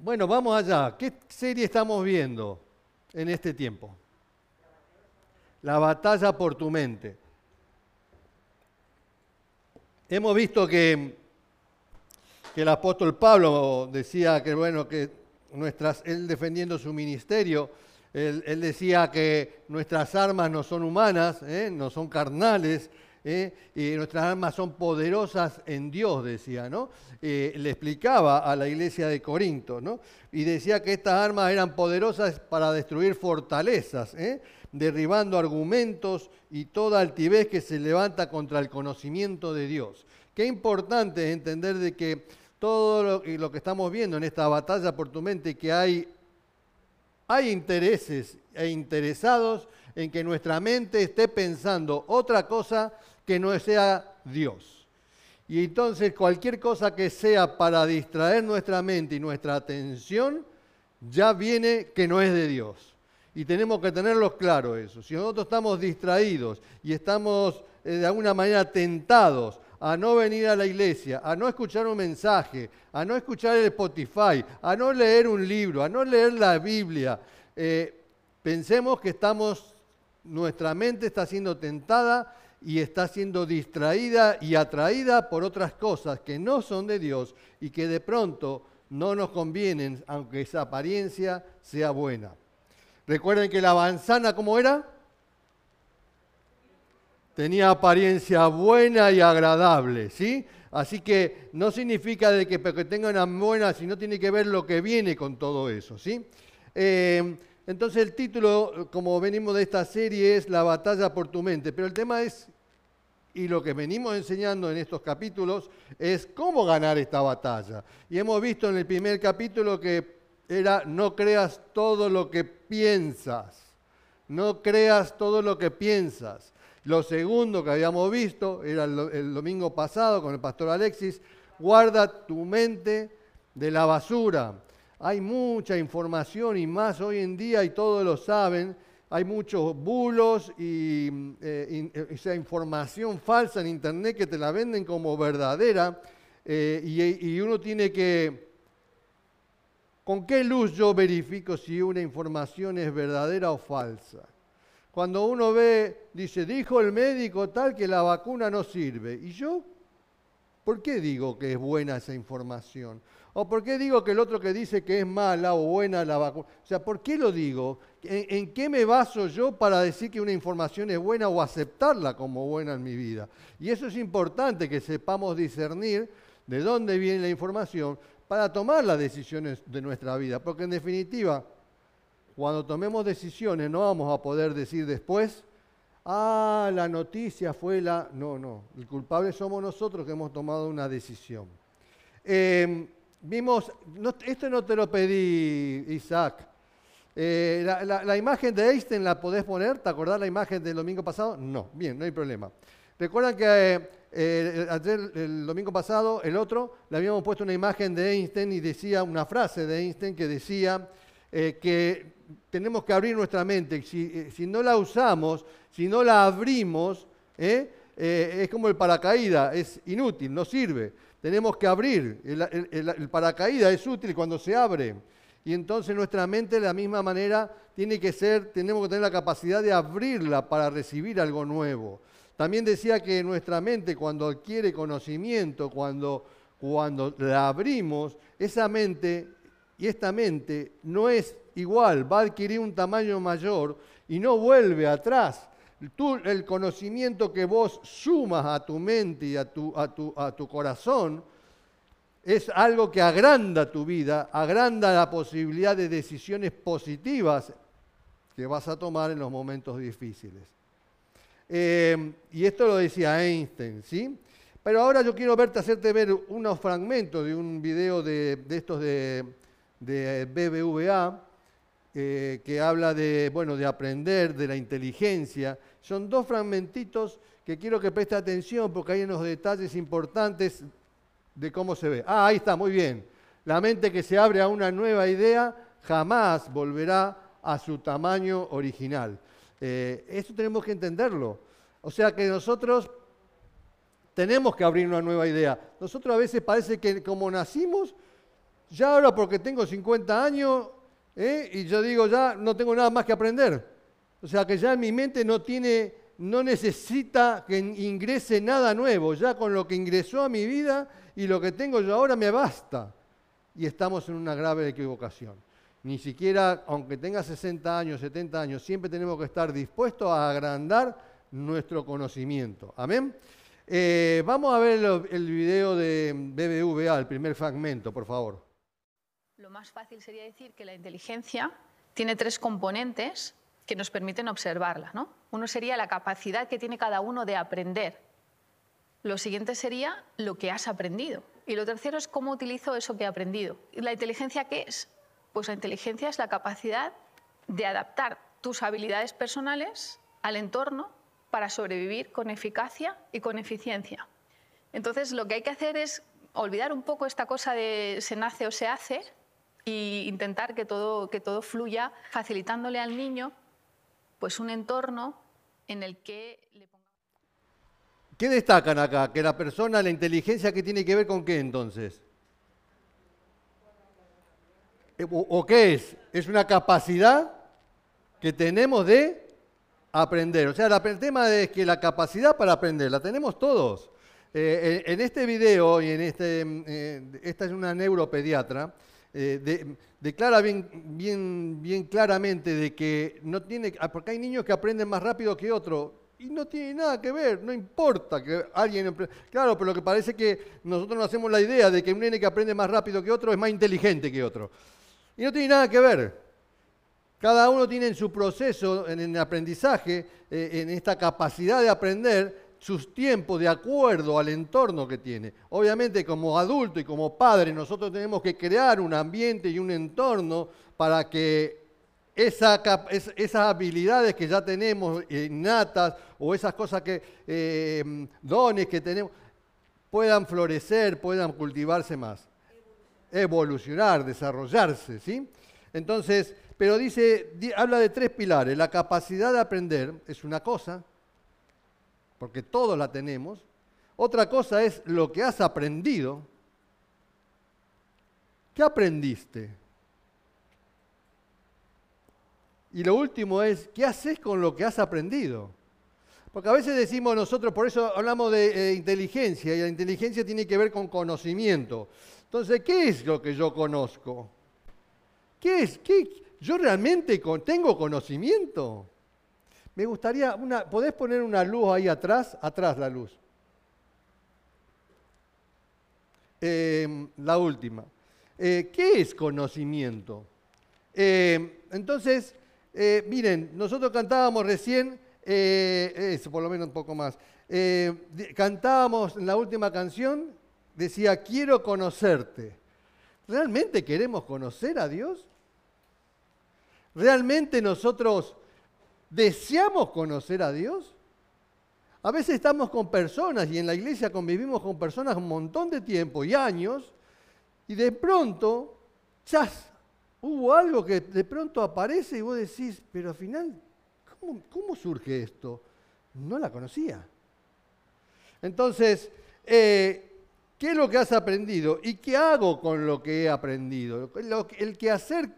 Bueno, vamos allá. ¿Qué serie estamos viendo en este tiempo? La batalla por tu mente. Hemos visto que, que el apóstol Pablo decía que, bueno, que nuestras, él defendiendo su ministerio, él, decía que nuestras armas no son humanas, ¿eh? no son carnales, ¿eh? nuestras armas son poderosas en Dios, decía, ¿no? Eh, le explicaba a la iglesia de Corinto, ¿no? Y decía que estas armas eran poderosas para destruir fortalezas, ¿eh? derribando argumentos y toda altivez que se levanta contra el conocimiento de Dios. Qué importante entender de que todo lo, lo que estamos viendo en esta batalla por tu mente, que hay, hay intereses e interesados en que nuestra mente esté pensando otra cosa que no sea Dios. Y entonces cualquier cosa que sea para distraer nuestra mente y nuestra atención, ya viene que no es de Dios. Y tenemos que tenerlo claro eso. Si nosotros estamos distraídos y estamos eh, de alguna manera tentados a no venir a la iglesia, a no escuchar un mensaje, a no escuchar el Spotify, a no leer un libro, a no leer la Biblia, eh, pensemos que estamos nuestra mente está siendo tentada y está siendo distraída y atraída por otras cosas que no son de Dios y que de pronto no nos convienen, aunque esa apariencia sea buena. Recuerden que la manzana, ¿cómo era? Tenía apariencia buena y agradable, ¿sí? Así que no significa de que, que tenga una buena, sino tiene que ver lo que viene con todo eso, ¿sí? Eh, entonces el título, como venimos de esta serie, es La batalla por tu mente. Pero el tema es, y lo que venimos enseñando en estos capítulos, es cómo ganar esta batalla. Y hemos visto en el primer capítulo que era, no creas todo lo que piensas. No creas todo lo que piensas. Lo segundo que habíamos visto era el, el domingo pasado con el pastor Alexis, guarda tu mente de la basura hay mucha información y más hoy en día, y todos lo saben, hay muchos bulos y eh, esa información falsa en Internet que te la venden como verdadera eh, y uno tiene que... ¿Con qué luz yo verifico si una información es verdadera o falsa? Cuando uno ve, dice, dijo el médico tal que la vacuna no sirve. ¿Y yo? ¿Por qué digo que es buena esa información? ¿O por qué digo que el otro que dice que es mala o buena la vacuna? O sea, ¿por qué lo digo? ¿En, qué me baso yo para decir que una información es buena o aceptarla como buena en mi vida? Y eso es importante que sepamos discernir de dónde viene la información para tomar las decisiones de nuestra vida. Porque en definitiva, cuando tomemos decisiones no vamos a poder decir después, ah, la noticia fue la... No, no, el culpable somos nosotros que hemos tomado una decisión. Eh, Vimos, esto no te lo pedí, Isaac. Eh, la, imagen de Einstein la podés poner, ¿te acordás la imagen del domingo pasado? No, bien, no hay problema. Recuerdan que eh, eh, ayer, el domingo pasado, el otro, le habíamos puesto una imagen de Einstein y decía una frase de Einstein que decía que tenemos que abrir nuestra mente. Si, si, no la usamos, si no la abrimos, es como el paracaídas, es inútil, no sirve tenemos que abrir. El, paracaídas es útil cuando se abre. Y entonces nuestra mente de la misma manera tiene que ser, tenemos que tener la capacidad de abrirla para recibir algo nuevo. También decía que nuestra mente cuando adquiere conocimiento, cuando, cuando la abrimos, esa mente y esta mente no es igual, va a adquirir un tamaño mayor y no vuelve atrás el conocimiento que vos sumas a tu mente y a tu, a, tu, a tu corazón es algo que agranda tu vida, agranda la posibilidad de decisiones positivas que vas a tomar en los momentos difíciles. Eh, y esto lo decía Einstein, ¿sí? Pero ahora yo quiero verte, hacerte ver unos fragmentos de un video de, estos de, de BBVA, eh, que habla de, bueno, de aprender, de la inteligencia. Son dos fragmentitos que quiero que preste atención porque hay unos detalles importantes de cómo se ve. Ah, ahí está, muy bien. La mente que se abre a una nueva idea jamás volverá a su tamaño original. Eh, esto tenemos que entenderlo. O sea que nosotros tenemos que abrir una nueva idea. Nosotros a veces parece que como nacimos, Ya ahora porque tengo 50 años ¿eh? y yo digo, ya no tengo nada más que aprender. O sea que ya mi mente no tiene, no necesita que ingrese nada nuevo. Ya con lo que ingresó a mi vida y lo que tengo yo ahora me basta. Y estamos en una grave equivocación. Ni siquiera, aunque tenga 60 años, 70 años, siempre tenemos que estar dispuestos a agrandar nuestro conocimiento. Amén. Eh, vamos a ver el video de BBVA, el primer fragmento, por favor. Lo más fácil sería decir que la inteligencia tiene tres componentes que nos permiten observarla. ¿no? Uno sería la capacidad que tiene cada uno de aprender. Lo siguiente sería lo que has aprendido. Y lo tercero es cómo utilizo eso que he aprendido. ¿Y la inteligencia qué es? Pues la inteligencia es la capacidad de adaptar tus habilidades personales al entorno para sobrevivir con eficacia y con eficiencia. Entonces, lo que hay que hacer es olvidar un poco esta cosa de se nace o se hace e intentar que todo, que todo fluya facilitándole al niño pues, un entorno en el que le pongamos... ¿Qué destacan acá? Que la persona, la inteligencia, ¿qué tiene que ver con qué entonces? Eh, ¿O, qué es? Es una capacidad que tenemos de aprender. O sea, el tema es que la capacidad para aprender la tenemos todos. Eh, en este video, y en este, eh, esta es una neuropediatra, eh, declara bien, bien, bien claramente de que no tiene, ah, porque hay niños que aprenden más rápido que otros, y no tiene nada que ver, no importa que alguien... Claro, pero lo que parece que nosotros nos hacemos la idea de que un nene que aprende más rápido que otro es más inteligente que otro. Y no tiene nada que ver. Cada uno tiene en su proceso, en el aprendizaje, eh, en esta capacidad de aprender, sus tiempos de acuerdo al entorno que tiene. Obviamente como adulto y como padre nosotros tenemos que crear un ambiente y un entorno para que esa, esas habilidades que ya tenemos innatas o esas cosas que, eh, dones que tenemos, puedan florecer, puedan cultivarse más. Evolucionar, desarrollarse, ¿sí? Entonces, pero dice, habla de tres pilares. La capacidad de aprender es una cosa, porque todos la tenemos. Otra cosa es lo que has aprendido. ¿Qué aprendiste? Y lo último es, ¿qué haces con lo que has aprendido? Porque a veces decimos nosotros, por eso hablamos de eh, inteligencia, y la inteligencia tiene que ver con conocimiento. Entonces, ¿qué es lo que yo conozco? ¿Qué es? ¿Qué, ¿Yo realmente tengo conocimiento? Me gustaría, una, ¿podés poner una luz ahí atrás? Atrás la luz. Em, la última. Eh, ¿Qué es conocimiento? Em, entonces, eh, miren, nosotros cantábamos recién, eh, eso por lo menos un poco más, cantábamos en la última canción, decía, quiero conocerte. ¿Realmente queremos conocer a Dios? ¿Realmente nosotros deseamos conocer a Dios? A veces estamos con personas y en la iglesia convivimos con personas un montón de tiempo y años y de pronto, chas, hubo algo que de pronto aparece y vos decís, pero al final, ¿cómo, surge esto? No la conocía. Entonces, eh, ¿qué es lo que has aprendido? ¿Y qué hago con lo que he aprendido? el que hacer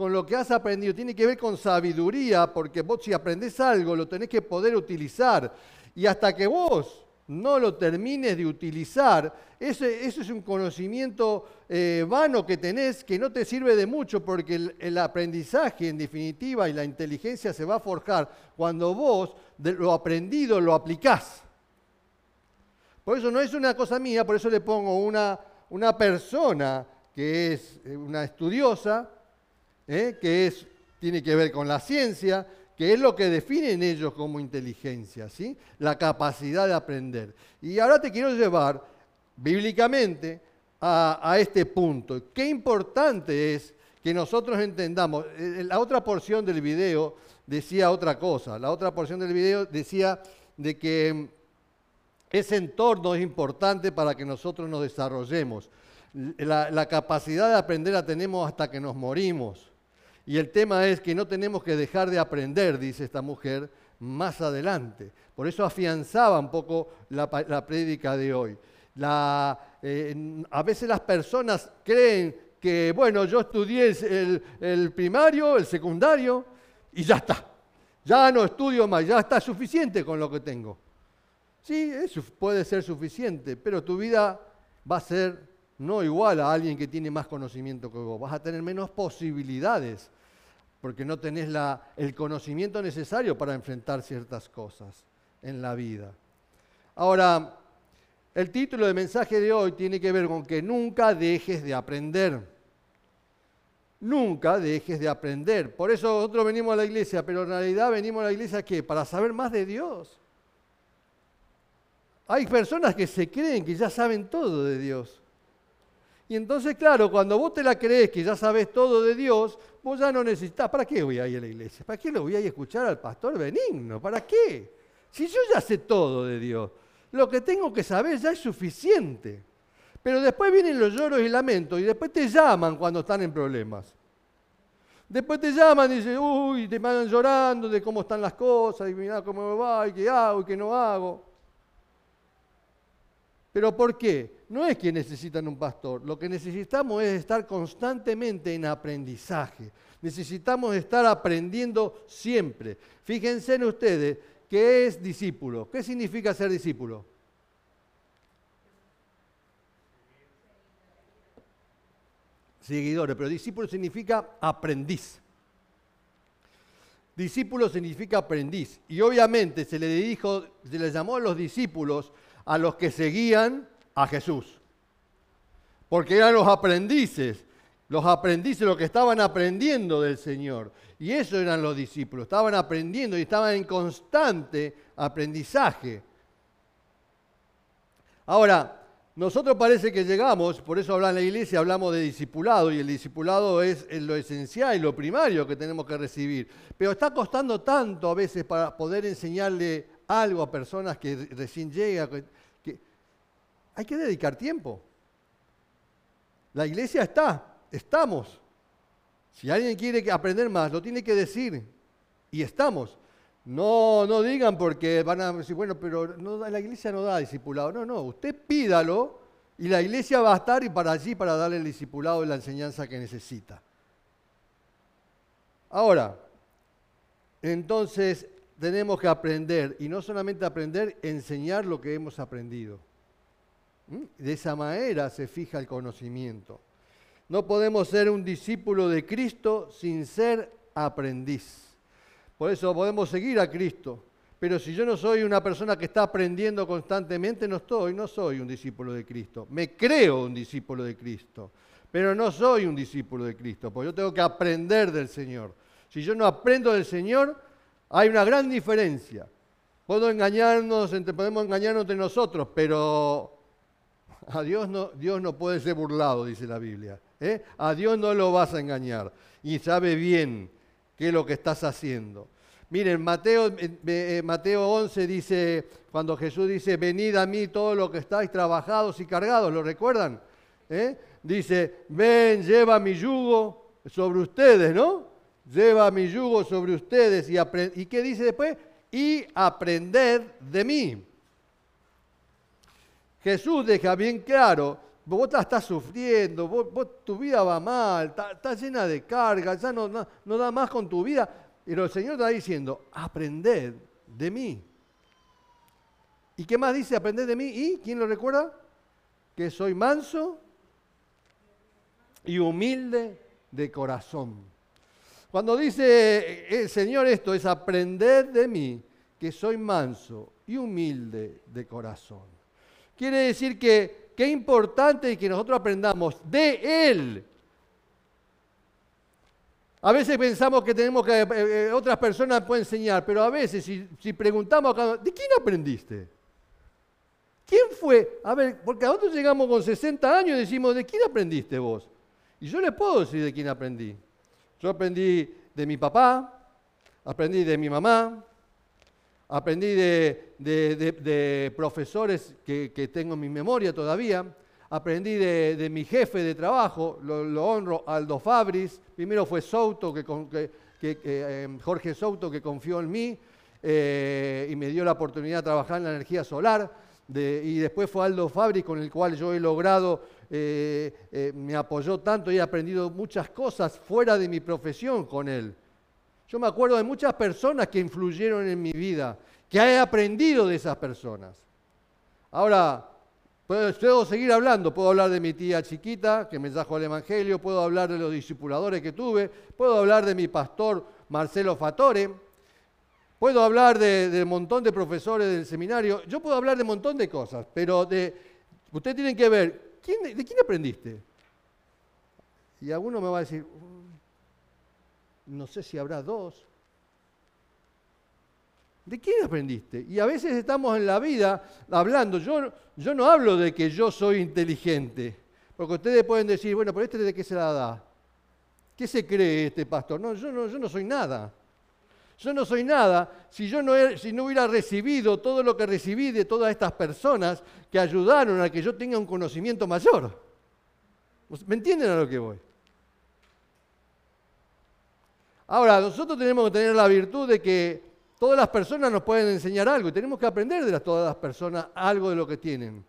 con lo que has aprendido, tiene que ver con sabiduría, porque vos si aprendes algo lo tenés que poder utilizar. Y hasta que vos no lo termines de utilizar, eso es un conocimiento eh, vano que tenés que no te sirve de mucho porque el, aprendizaje en definitiva y la inteligencia se va a forjar cuando vos lo aprendido lo aplicás. Por eso no es una cosa mía, por eso le pongo una, una persona que es eh, una estudiosa, ¿eh? que es, tiene que ver con la ciencia, que es lo que definen ellos como inteligencia, ¿sí? la capacidad de aprender. Y ahora te quiero llevar bíblicamente a, este punto. Qué importante es que nosotros entendamos. Eh, eh, la otra porción del video decía otra cosa. La otra porción del video decía de que ese entorno es importante para que nosotros nos desarrollemos. la capacidad de aprender la tenemos hasta que nos morimos. Y el tema es que no tenemos que dejar de aprender, dice esta mujer, más adelante. Por eso afianzaba un poco la, prédica de hoy. Eh, a veces las personas creen que, bueno, yo estudié el, el primario, el secundario, y ya está. Ya no estudio más, ya está suficiente con lo que tengo. Sí, eso puede ser suficiente, pero tu vida va a ser no igual a alguien que tiene más conocimiento que vos. Vas a tener menos posibilidades porque no tenés la, el conocimiento necesario para enfrentar ciertas cosas en la vida. Ahora, el título del mensaje de hoy tiene que ver con que nunca dejes de aprender. Nunca dejes de aprender. Por eso nosotros venimos a la iglesia, pero en realidad venimos a la iglesia ¿qué? Para saber más de Dios. Hay personas que se creen que ya saben todo de Dios. Y entonces, claro, cuando vos te la crees que ya sabes todo de Dios, vos ya no necesitas. ¿Para qué voy a ir a la iglesia? ¿Para qué lo voy a ir a escuchar al pastor benigno? ¿Para qué? Si yo ya sé todo de Dios, lo que tengo que saber ya es suficiente. Pero después vienen los lloros y lamentos y después te llaman cuando están en problemas. Después te llaman y dicen, uy, te van llorando de cómo están las cosas y mira cómo me va y qué hago y qué no hago. ¿Pero por qué? No es que necesitan un pastor, lo que necesitamos es estar constantemente en aprendizaje. Necesitamos estar aprendiendo siempre. Fíjense en ustedes, ¿qué es discípulo? ¿Qué significa ser discípulo? Seguidores, pero discípulo significa aprendiz. Discípulo significa aprendiz. Y obviamente se le dijo, se le llamó a los discípulos a los que seguían a Jesús. Porque eran los aprendices, los aprendices, los que estaban aprendiendo del Señor. Y eso eran los discípulos, estaban aprendiendo y estaban en constante aprendizaje. Ahora, nosotros parece que llegamos, por eso habla en la iglesia, hablamos de discipulado, y el discipulado es lo esencial y lo primario que tenemos que recibir. Pero está costando tanto a veces para poder enseñarle algo a personas que recién llegan. Que, hay que dedicar tiempo. La iglesia está, estamos. Si alguien quiere aprender más, lo tiene que decir. Y estamos. No, no digan porque van a decir, bueno, pero la iglesia no da discipulado. No, no, usted pídalo y la iglesia va a estar y para allí para darle el discipulado la enseñanza que necesita. Ahora, entonces tenemos que aprender, y no solamente aprender, enseñar lo que hemos aprendido. ¿Mm? De esa manera se fija el conocimiento. No podemos ser un discípulo de Cristo sin ser aprendiz. Por eso podemos seguir a Cristo. Pero si yo no soy una persona que está aprendiendo constantemente, no estoy, no soy un discípulo de Cristo. Me creo un discípulo de Cristo, pero no soy un discípulo de Cristo, porque yo tengo que aprender del Señor. Si yo no aprendo del Señor, hay una gran diferencia. Engañarnos, podemos engañarnos entre nosotros, pero a Dios no, Dios no puede ser burlado, dice la Biblia. ¿eh? A Dios no lo vas a engañar y sabe bien qué es lo que estás haciendo. Miren, Mateo, eh, Mateo 11 dice, cuando Jesús dice, venid a mí todos los que estáis trabajados y cargados, ¿lo recuerdan? ¿Eh? Dice, ven, lleva mi yugo sobre ustedes, ¿no? Lleva mi yugo sobre ustedes y, ¿y qué dice después? Y aprended de mí. Jesús deja bien claro, vos estás sufriendo, tu vida va mal, estás llena de carga, ya no, no, da más con tu vida. Pero el Señor está diciendo, aprended de mí. ¿Y qué más dice? Aprended de mí. ¿Y quién lo recuerda? Que soy manso y humilde de corazón. Cuando dice el Señor esto es aprender de mí, que soy manso y humilde de corazón. Quiere decir que qué importante que nosotros aprendamos de Él. A veces pensamos que tenemos que, eh, eh, otras personas pueden enseñar, pero a veces si, preguntamos acá, ¿de quién aprendiste? ¿Quién fue? A ver, porque nosotros llegamos con 60 años y decimos, ¿de quién aprendiste vos? Y yo les puedo decir de quién aprendí. Yo aprendí de mi papá, aprendí de mi mamá, aprendí de, profesores que, tengo en mi memoria todavía, aprendí de, mi jefe de trabajo, lo, honro, Aldo Fabris, primero fue Souto, que, em, Jorge Souto, que confió en mí eh, y me dio la oportunidad de trabajar en la energía solar, y después fue Aldo Fabris con el cual yo he logrado eh, eh, me apoyó tanto y he aprendido muchas cosas fuera de mi profesión con él. Yo me acuerdo de muchas personas que influyeron en mi vida, que he aprendido de esas personas. Ahora, puedo seguir hablando, puedo hablar de mi tía chiquita que me trajo al Evangelio, puedo hablar de los discipuladores que tuve, puedo hablar de mi pastor Marcelo Fatore, puedo hablar de montón de profesores del seminario, yo puedo hablar de un montón de cosas, pero de, ustedes tienen que ver ¿de quién aprendiste? Y alguno me va a decir, mm, no sé si habrá dos. ¿De quién aprendiste? Y a veces estamos en la vida hablando, yo, yo no hablo de que yo soy inteligente, porque ustedes pueden decir, bueno, pero este de qué se la da. ¿Qué se cree este pastor? No, yo no, yo no soy nada. Yo no soy nada si yo no, hubiera recibido todo lo que recibí de todas estas personas que ayudaron a que yo tenga un conocimiento mayor. ¿Me entienden a lo que voy? Ahora, nosotros tenemos que tener la virtud de que todas las personas nos pueden enseñar algo y tenemos que aprender de todas las personas algo de lo que tienen.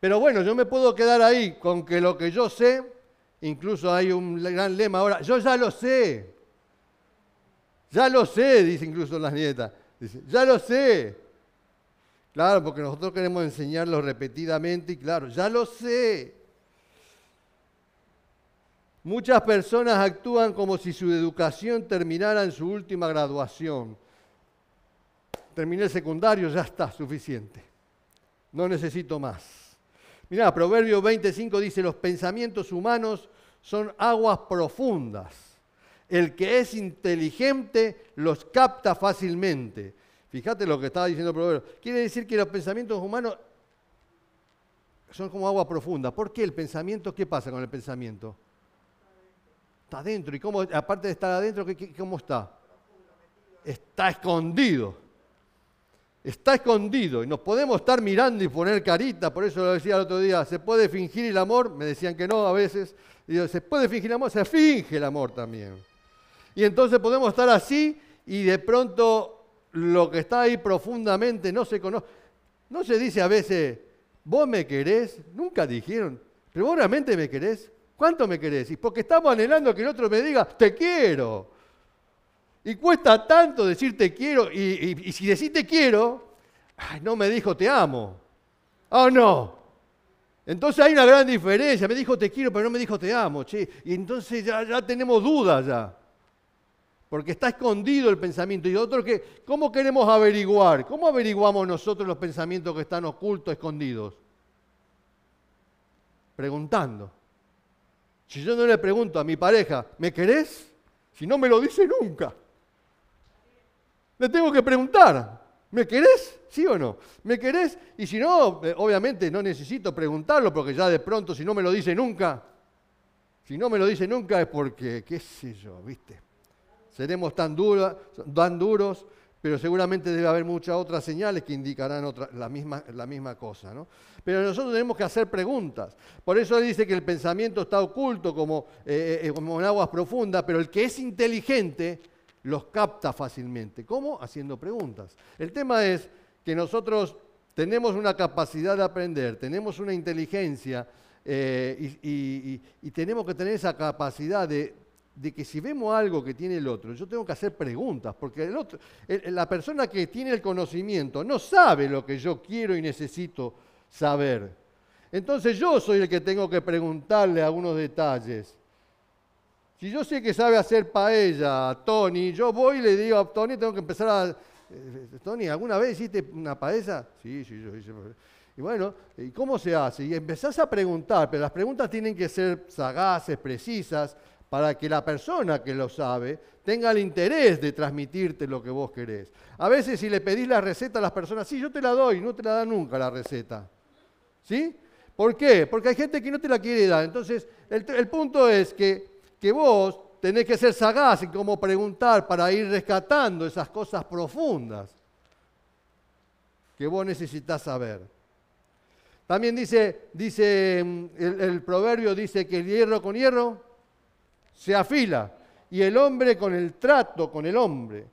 Pero bueno, yo me puedo quedar ahí con que lo que yo sé Incluso hay un gran lema ahora, yo ya lo sé. Ya lo sé, dice incluso las nietas. Ya lo sé. Claro, porque nosotros queremos enseñarlo repetidamente y claro, ya lo sé. Muchas personas actúan como si su educación terminara en su última graduación. Terminé el secundario, ya está, suficiente. No necesito más. Mirá, Proverbio 25 dice, los pensamientos humanos son aguas profundas. El que es inteligente los capta fácilmente. Fíjate lo que estaba diciendo Proverbio. Quiere decir que los pensamientos humanos son como agua profunda. ¿Por qué el pensamiento? ¿Qué pasa con el pensamiento? Está adentro. ¿Y cómo, aparte de estar adentro, cómo está? Está escondido está escondido y nos podemos estar mirando y poner carita, por eso lo decía el otro día, ¿se puede fingir el amor? Me decían que no a veces. Digo, ¿se puede fingir el amor? Se finge el amor también. Y entonces podemos estar así y de pronto lo que está ahí profundamente no se conoce. No se dice a veces, vos me querés, nunca dijeron, pero vos realmente me querés. ¿Cuánto me querés? Y porque estamos anhelando que el otro me diga, te quiero. Y cuesta tanto decir te quiero, y, si decís te quiero, no me dijo te amo. Oh, no. Entonces hay una gran diferencia. Me dijo te quiero, pero no me dijo te amo. Che. Y entonces ya, ya tenemos dudas ya. Porque está escondido el pensamiento. Y otro que, ¿cómo queremos averiguar? ¿Cómo averiguamos nosotros los pensamientos que están ocultos, escondidos? Preguntando. Si yo no le pregunto a mi pareja, ¿me querés? Si no me lo dice nunca. Le tengo que preguntar, ¿me querés? ¿Sí o no? ¿Me querés? Y si no, eh, obviamente no necesito preguntarlo porque ya de pronto si no me lo dice nunca, si no me lo dice nunca es porque, qué sé yo, ¿viste? Seremos tan, tan duros, pero seguramente debe haber muchas otras señales que indicarán la, misma, cosa, ¿no? Pero nosotros tenemos que hacer preguntas. Por eso dice que el pensamiento está oculto eh, eh, como en aguas profundas, pero el que es inteligente los capta fácilmente. ¿Cómo? Haciendo preguntas. El tema es que nosotros tenemos una capacidad de aprender, tenemos una inteligencia eh, y, tenemos que tener esa capacidad de, que si vemos algo que tiene el otro, yo tengo que hacer preguntas, porque la persona que tiene el conocimiento no sabe lo que yo quiero y necesito saber. Entonces yo soy el que tengo que preguntarle algunos detalles. Si yo sé que sabe hacer paella, Tony, yo voy y le digo a Tony, tengo que empezar a... Eh, Tony, ¿alguna vez hiciste una paella? Sí, sí, yo hice. Y bueno, ¿y cómo se hace? Y empezás a preguntar, pero las preguntas tienen que ser sagaces, precisas, para que la persona que lo sabe tenga el interés de transmitirte lo que vos querés. A veces si le pedís la receta a las personas, sí, yo te la doy, no te la da nunca la receta. ¿Sí? ¿Por qué? Porque hay gente que no te la quiere dar. Entonces, el, el punto es que que vos tenés que ser sagaz en cómo preguntar para ir rescatando esas cosas profundas que vos necesitas saber. También dice, dice mm, el, el, proverbio dice que el hierro con hierro se afila y el hombre con el trato con el hombre.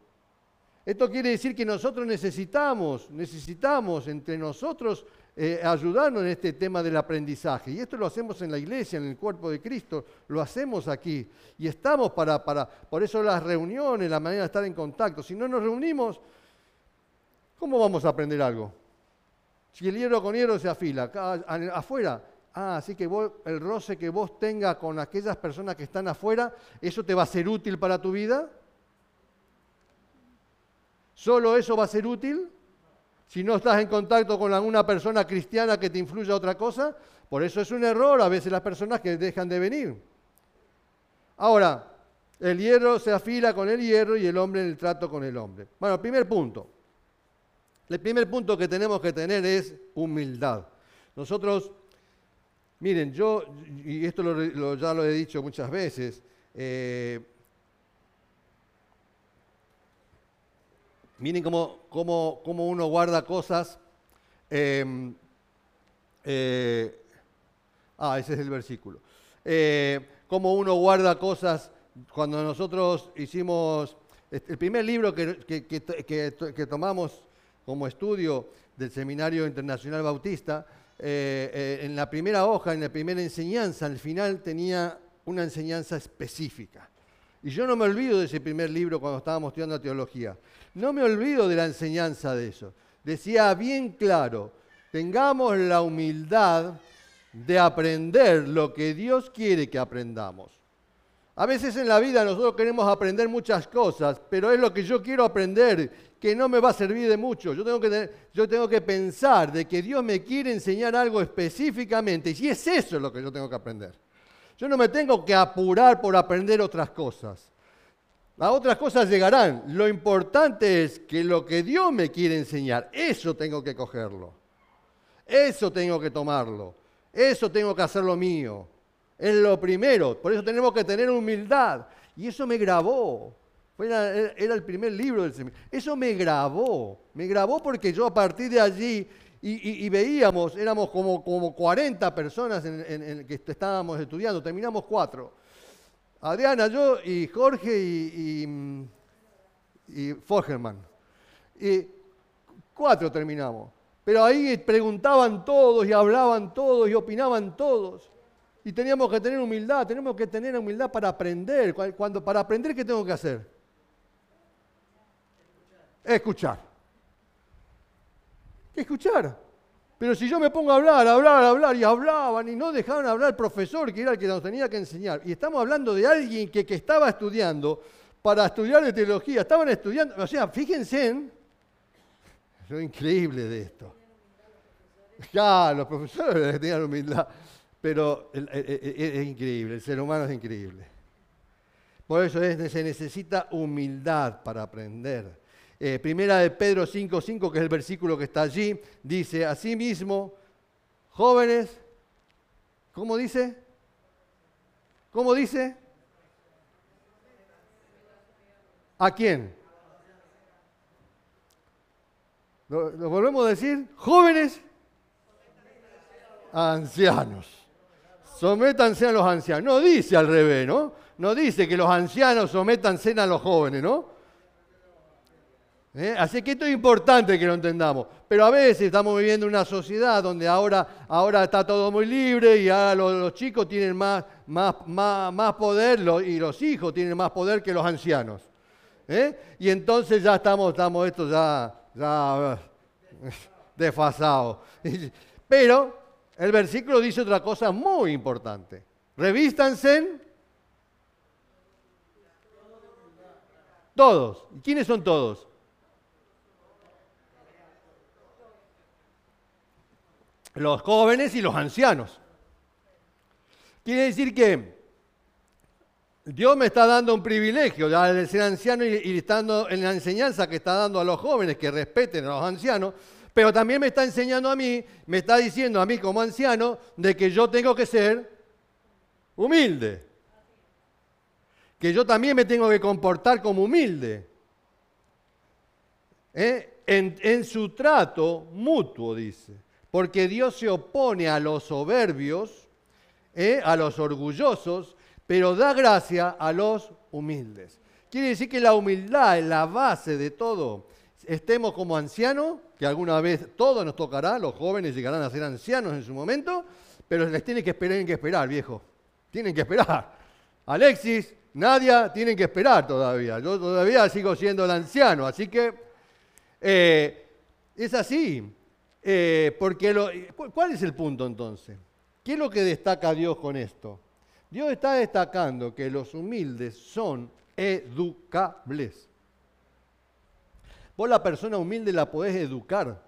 Esto quiere decir que nosotros necesitamos, necesitamos entre nosotros eh, ayudarnos en este tema del aprendizaje. Y esto lo hacemos en la iglesia, en el cuerpo de Cristo, lo hacemos aquí. Y estamos para, para, por eso las reuniones, la manera de estar en contacto. Si no nos reunimos, ¿cómo vamos a aprender algo? Si el hierro con hierro se afila, afuera, ah, así que el roce que vos tengas con aquellas personas que están afuera, ¿eso te va a ser útil para tu vida? ¿Solo eso va a ser útil? Si no estás en contacto con alguna persona cristiana que te influya a otra cosa, por eso es un error a veces las personas que dejan de venir. Ahora, el hierro se afila con el hierro y el hombre en el trato con el hombre. Bueno, primer punto. El primer punto que tenemos que tener es humildad. Nosotros, miren, yo, y esto ya lo he dicho muchas veces, eh, miren cómo, cómo, uno guarda cosas. Em, eh, ah, ese es el versículo. Eh, cómo uno guarda cosas cuando nosotros hicimos el primer libro que, que tomamos como estudio del Seminario Internacional Bautista, eh, eh, en la primera hoja, en la primera enseñanza, al final tenía una enseñanza específica. Y yo no me olvido de ese primer libro cuando estábamos estudiando teología. No me olvido de la enseñanza de eso. Decía bien claro, tengamos la humildad de aprender lo que Dios quiere que aprendamos. A veces en la vida nosotros queremos aprender muchas cosas, pero es lo que yo quiero aprender que no me va a servir de mucho. Yo tengo que, yo tengo que pensar de que Dios me quiere enseñar algo específicamente, y si es eso lo que yo tengo que aprender. Yo no me tengo que apurar por aprender otras cosas. Las otras cosas llegarán. Lo importante es que lo que Dios me quiere enseñar, eso tengo que cogerlo. Eso tengo que tomarlo. Eso tengo que hacerlo mío. Es lo primero. Por eso tenemos que tener humildad. Y eso me grabó. Era, el primer libro del seminario. Eso me grabó. Me grabó porque yo a partir de allí, y, veíamos, éramos como, como 40 personas en, que estábamos estudiando, terminamos cuatro. Adriana, yo y Jorge y, y, y Y cuatro terminamos. Pero ahí preguntaban todos y hablaban todos y opinaban todos. Y teníamos que tener humildad, tenemos que tener humildad para aprender. Cuando, para aprender, ¿qué tengo que hacer? Escuchar. Escuchar. Pero si yo me pongo a hablar, hablar, hablar, y hablaban y no dejaban hablar al profesor, que era el que nos tenía que enseñar. Y estamos hablando de alguien que, estaba estudiando para estudiar de teología. Estaban estudiando, o sea, fíjense en lo increíble de esto. Ya, los profesores tenían humildad. Pero es, increíble, el ser humano es increíble. Por eso se necesita humildad para aprender. Eh, primera de Pedro 5.5, que es el versículo que está allí, dice, asimismo, jóvenes, ¿cómo dice? ¿Cómo dice? ¿A quién? ¿Lo, lo volvemos a decir? Jóvenes, ancianos. Sométanse a los ancianos. No dice al revés, ¿no? No dice que los ancianos sométanse a los jóvenes, ¿no? ¿Eh? Así que esto es importante que lo entendamos. Pero a veces estamos viviendo una sociedad donde ahora, ahora está todo muy libre y ahora los, chicos tienen más, más, más, poder y los hijos tienen más poder que los ancianos. ¿Eh? Y entonces ya estamos, estamos esto ya, ya desfasados. Pero el versículo dice otra cosa muy importante. Revístanse todos. ¿Y quiénes son todos? Los jóvenes y los ancianos. Quiere decir que Dios me está dando un privilegio de ser anciano y, y estando en la enseñanza que está dando a los jóvenes que respeten a los ancianos, pero también me está enseñando a mí, me está diciendo a mí como anciano, de que yo tengo que ser humilde. Que yo también me tengo que comportar como humilde. ¿Eh? En, su trato mutuo, dice. Porque Dios se opone a los soberbios, ¿eh? a los orgullosos, pero da gracia a los humildes. Quiere decir que la humildad es la base de todo. Estemos como ancianos, que alguna vez todo nos tocará, los jóvenes llegarán a ser ancianos en su momento, pero les tienen que esperar, tienen que esperar, viejo. Tienen que esperar. Alexis, Nadia, tienen que esperar todavía. Yo todavía sigo siendo el anciano, así que eh, es así. Eh, porque ¿Cuál es el punto entonces? ¿Qué es lo que destaca Dios con esto? Dios está destacando que los humildes son educables. Vos la persona humilde la podés educar,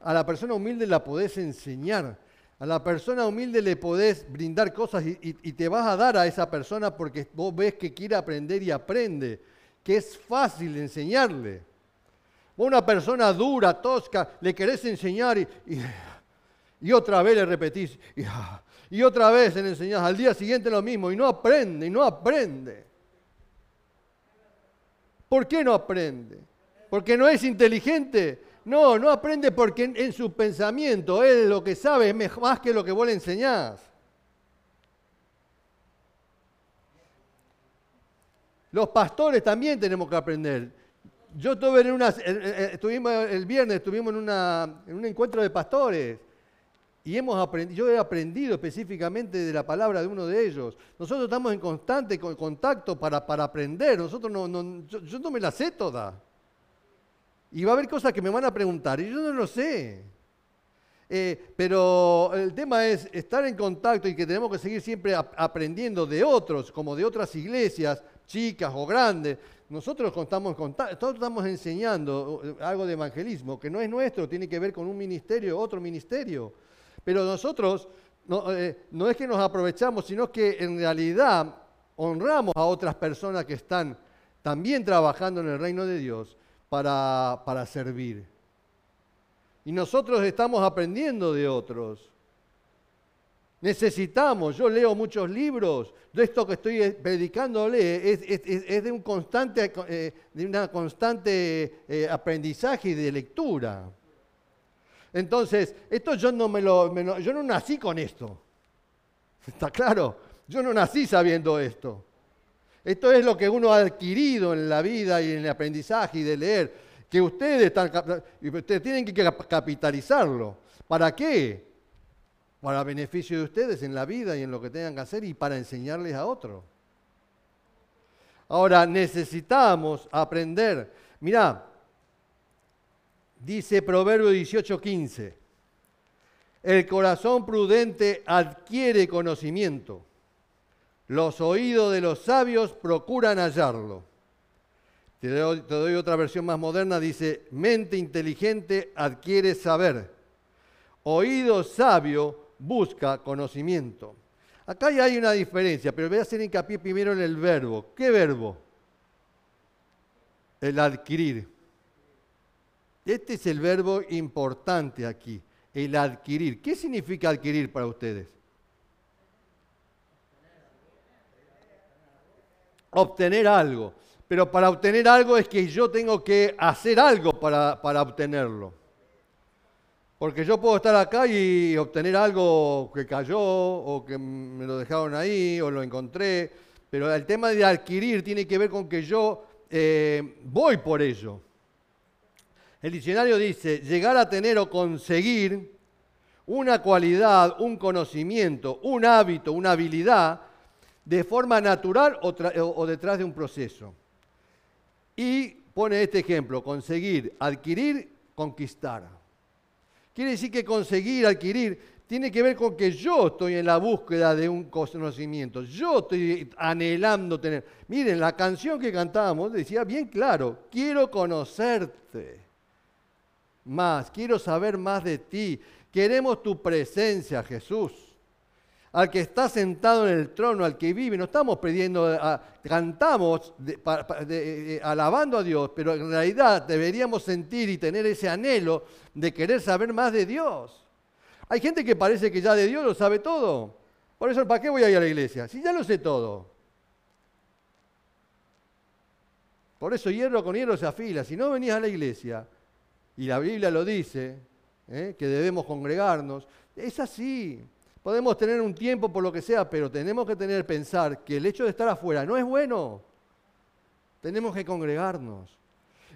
a la persona humilde la podés enseñar, a la persona humilde le podés brindar cosas y, y, te vas a dar a esa persona porque vos ves que quiere aprender y aprende, que es fácil enseñarle. Una persona dura, tosca, le querés enseñar y, y otra vez le repetís y, otra vez le enseñás, al día siguiente lo mismo y no aprende y no aprende. ¿Por qué no aprende? ¿Porque no es inteligente? No, no aprende porque en, su pensamiento él lo que sabe es más que lo que vos le enseñás. Los pastores también tenemos que aprender. Yo estuve en una, estuvimos el viernes, estuvimos en, una, en un encuentro de pastores y hemos aprendido, yo he aprendido específicamente de la palabra de uno de ellos. Nosotros estamos en constante contacto para, para aprender. Nosotros no, no yo, no me la sé toda. Y va a haber cosas que me van a preguntar y yo no lo sé. Eh, pero el tema es estar en contacto y que tenemos que seguir siempre aprendiendo de otros, como de otras iglesias, chicas o grandes. Nosotros estamos, todos estamos enseñando eh, algo de evangelismo que no es nuestro, tiene que ver con un ministerio, otro ministerio. Pero nosotros eh, no, es que nos aprovechamos, sino que en realidad honramos a otras personas que están también trabajando en el reino de Dios para, para servir. Y nosotros estamos aprendiendo de otros. Necesitamos, yo leo muchos libros, de esto que estoy predicándole es, es, de un constante, eh, de una constante eh, aprendizaje y de lectura. Entonces, esto yo no me lo, yo no nací con esto. ¿Está claro? Yo no nací sabiendo esto. Esto es lo que uno ha adquirido en la vida y en el aprendizaje y de leer, que ustedes están ustedes tienen que capitalizarlo. ¿Para qué? Para beneficio de ustedes en la vida y en lo que tengan que hacer y para enseñarles a otros. Ahora necesitamos aprender. Mirá, Dice Proverbio 18:15, el corazón prudente adquiere conocimiento, los oídos de los sabios procuran hallarlo. Te doy, te doy otra versión más moderna, dice, mente inteligente adquiere saber, oído sabio busca conocimiento. Acá ya hay una diferencia, pero voy a hacer hincapié primero en el verbo. ¿Qué verbo? El adquirir. Este es el verbo importante aquí, el adquirir. ¿Qué significa adquirir para ustedes? Obtener algo. Pero para obtener algo es que yo tengo que hacer algo para, para obtenerlo. Porque yo puedo estar acá y obtener algo que cayó o que me lo dejaron ahí o lo encontré. Pero el tema de adquirir tiene que ver con que yo eh, voy por ello. El diccionario dice, llegar a tener o conseguir una cualidad, un conocimiento, un hábito, una habilidad, de forma natural o, detrás de un proceso. Y pone este ejemplo, conseguir, adquirir, conquistar. Quiere decir que conseguir, adquirir, tiene que ver con que yo estoy en la búsqueda de un conocimiento, yo estoy anhelando tener. Miren, la canción que cantábamos decía bien claro, quiero conocerte más, quiero saber más de ti. Queremos tu presencia, Jesús. Al que está sentado en el trono, al que vive, no estamos pidiendo, cantamos eh, alabando a Dios, pero en realidad deberíamos sentir y tener ese anhelo de querer saber más de Dios. Hay gente que parece que ya de Dios lo sabe todo. Por eso, ¿para qué voy a ir a la iglesia? Si ya lo sé todo. Por eso hierro con hierro se afila. Si no venías a la iglesia, y la Biblia lo dice, ¿eh? que debemos congregarnos, es así. Podemos tener un tiempo por lo que sea, pero tenemos que tener pensar que el hecho de estar afuera no es bueno. tenemos que congregarnos.